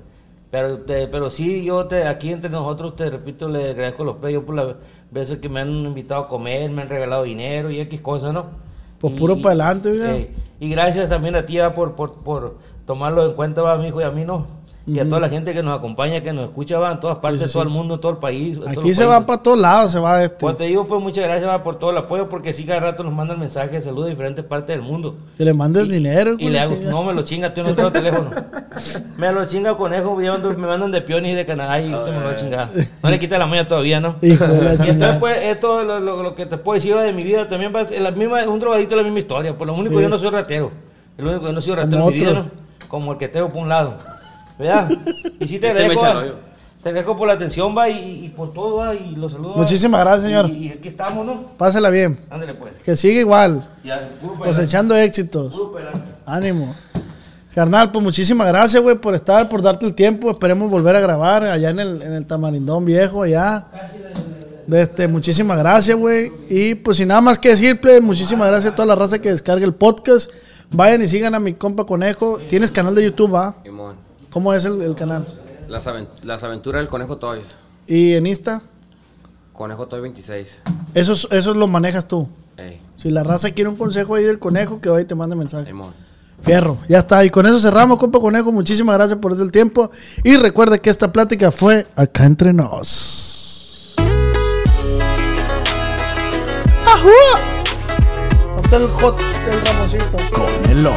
Speaker 4: Pero, te- pero sí, yo te, aquí entre nosotros, te repito, le agradezco los precios por las veces que me han invitado a comer, me han regalado dinero y X cosas, ¿no?
Speaker 2: Pues
Speaker 4: Y-
Speaker 2: puro pa' adelante,
Speaker 4: eh, y gracias también a ti va, por, por, por tomarlo en cuenta, va, mi hijo y a mí, ¿no? Y a toda la gente que nos acompaña, que nos escucha, va, en todas partes,
Speaker 2: sí,
Speaker 4: todo
Speaker 2: sí.
Speaker 4: el mundo, en todo el país. en
Speaker 2: Aquí se va para todos lados, se va este.
Speaker 4: Pues te digo, pues muchas gracias va, por todo el apoyo, porque sí, cada rato nos mandan mensajes de salud de diferentes partes del mundo.
Speaker 2: Que le mandes
Speaker 4: Y-
Speaker 2: dinero.
Speaker 4: Y le hago,
Speaker 2: chinga.
Speaker 4: no me lo chinga, tú no tengo teléfono. me lo chinga conejo, me mandan de Pionis y de Canadá y usted me lo va a chingar. No le quita la maña todavía, ¿no?
Speaker 2: De
Speaker 4: entonces, pues, esto lo, lo- lo que te puedo decir de mi vida también va, es la misma, un drogadito es la misma historia. Por lo único, yo no soy ratero. El único que no soy ratero en mi vida. ¿no? Como el que tengo por un lado. ¿Verdad? Y sí te
Speaker 3: Este me
Speaker 4: agradezco, te agradezco por la atención, va, y, y por todo, va, y los saludos. va.
Speaker 2: Muchísimas gracias, señor.
Speaker 4: Y, y aquí estamos, ¿no?
Speaker 2: Pásela bien.
Speaker 4: Ándale, pues.
Speaker 2: Que siga igual.
Speaker 4: Ya, puro
Speaker 2: Cosechando éxitos.
Speaker 4: puro.
Speaker 2: Ánimo. Carnal, pues muchísimas gracias, güey, por estar, por darte el tiempo. Esperemos volver a grabar allá en el, en el Tamarindón Viejo, allá. De este, muchísimas gracias, güey. Y pues sin nada más que decir, plebe, muchísimas gracias a toda la raza que descargue el podcast. Vayan y sigan a mi compa Conejo. Tienes canal de YouTube, ¿va? ¿Cómo es el, el canal?
Speaker 3: Las, aven- las aventuras del Conejo Toy.
Speaker 2: Y en Insta,
Speaker 3: Conejo Toy 26.
Speaker 2: eso, eso lo manejas tú.
Speaker 3: Ey,
Speaker 2: Si la raza quiere un consejo ahí del conejo, que vaya y te mande mensaje. Fierro, ya está. Y con eso cerramos, compa Conejo. Muchísimas gracias por el tiempo. Y recuerda que esta plática fue acá entre nos. ¡Ajú! Hasta el hot del Ramoncito.
Speaker 5: Con el Ox.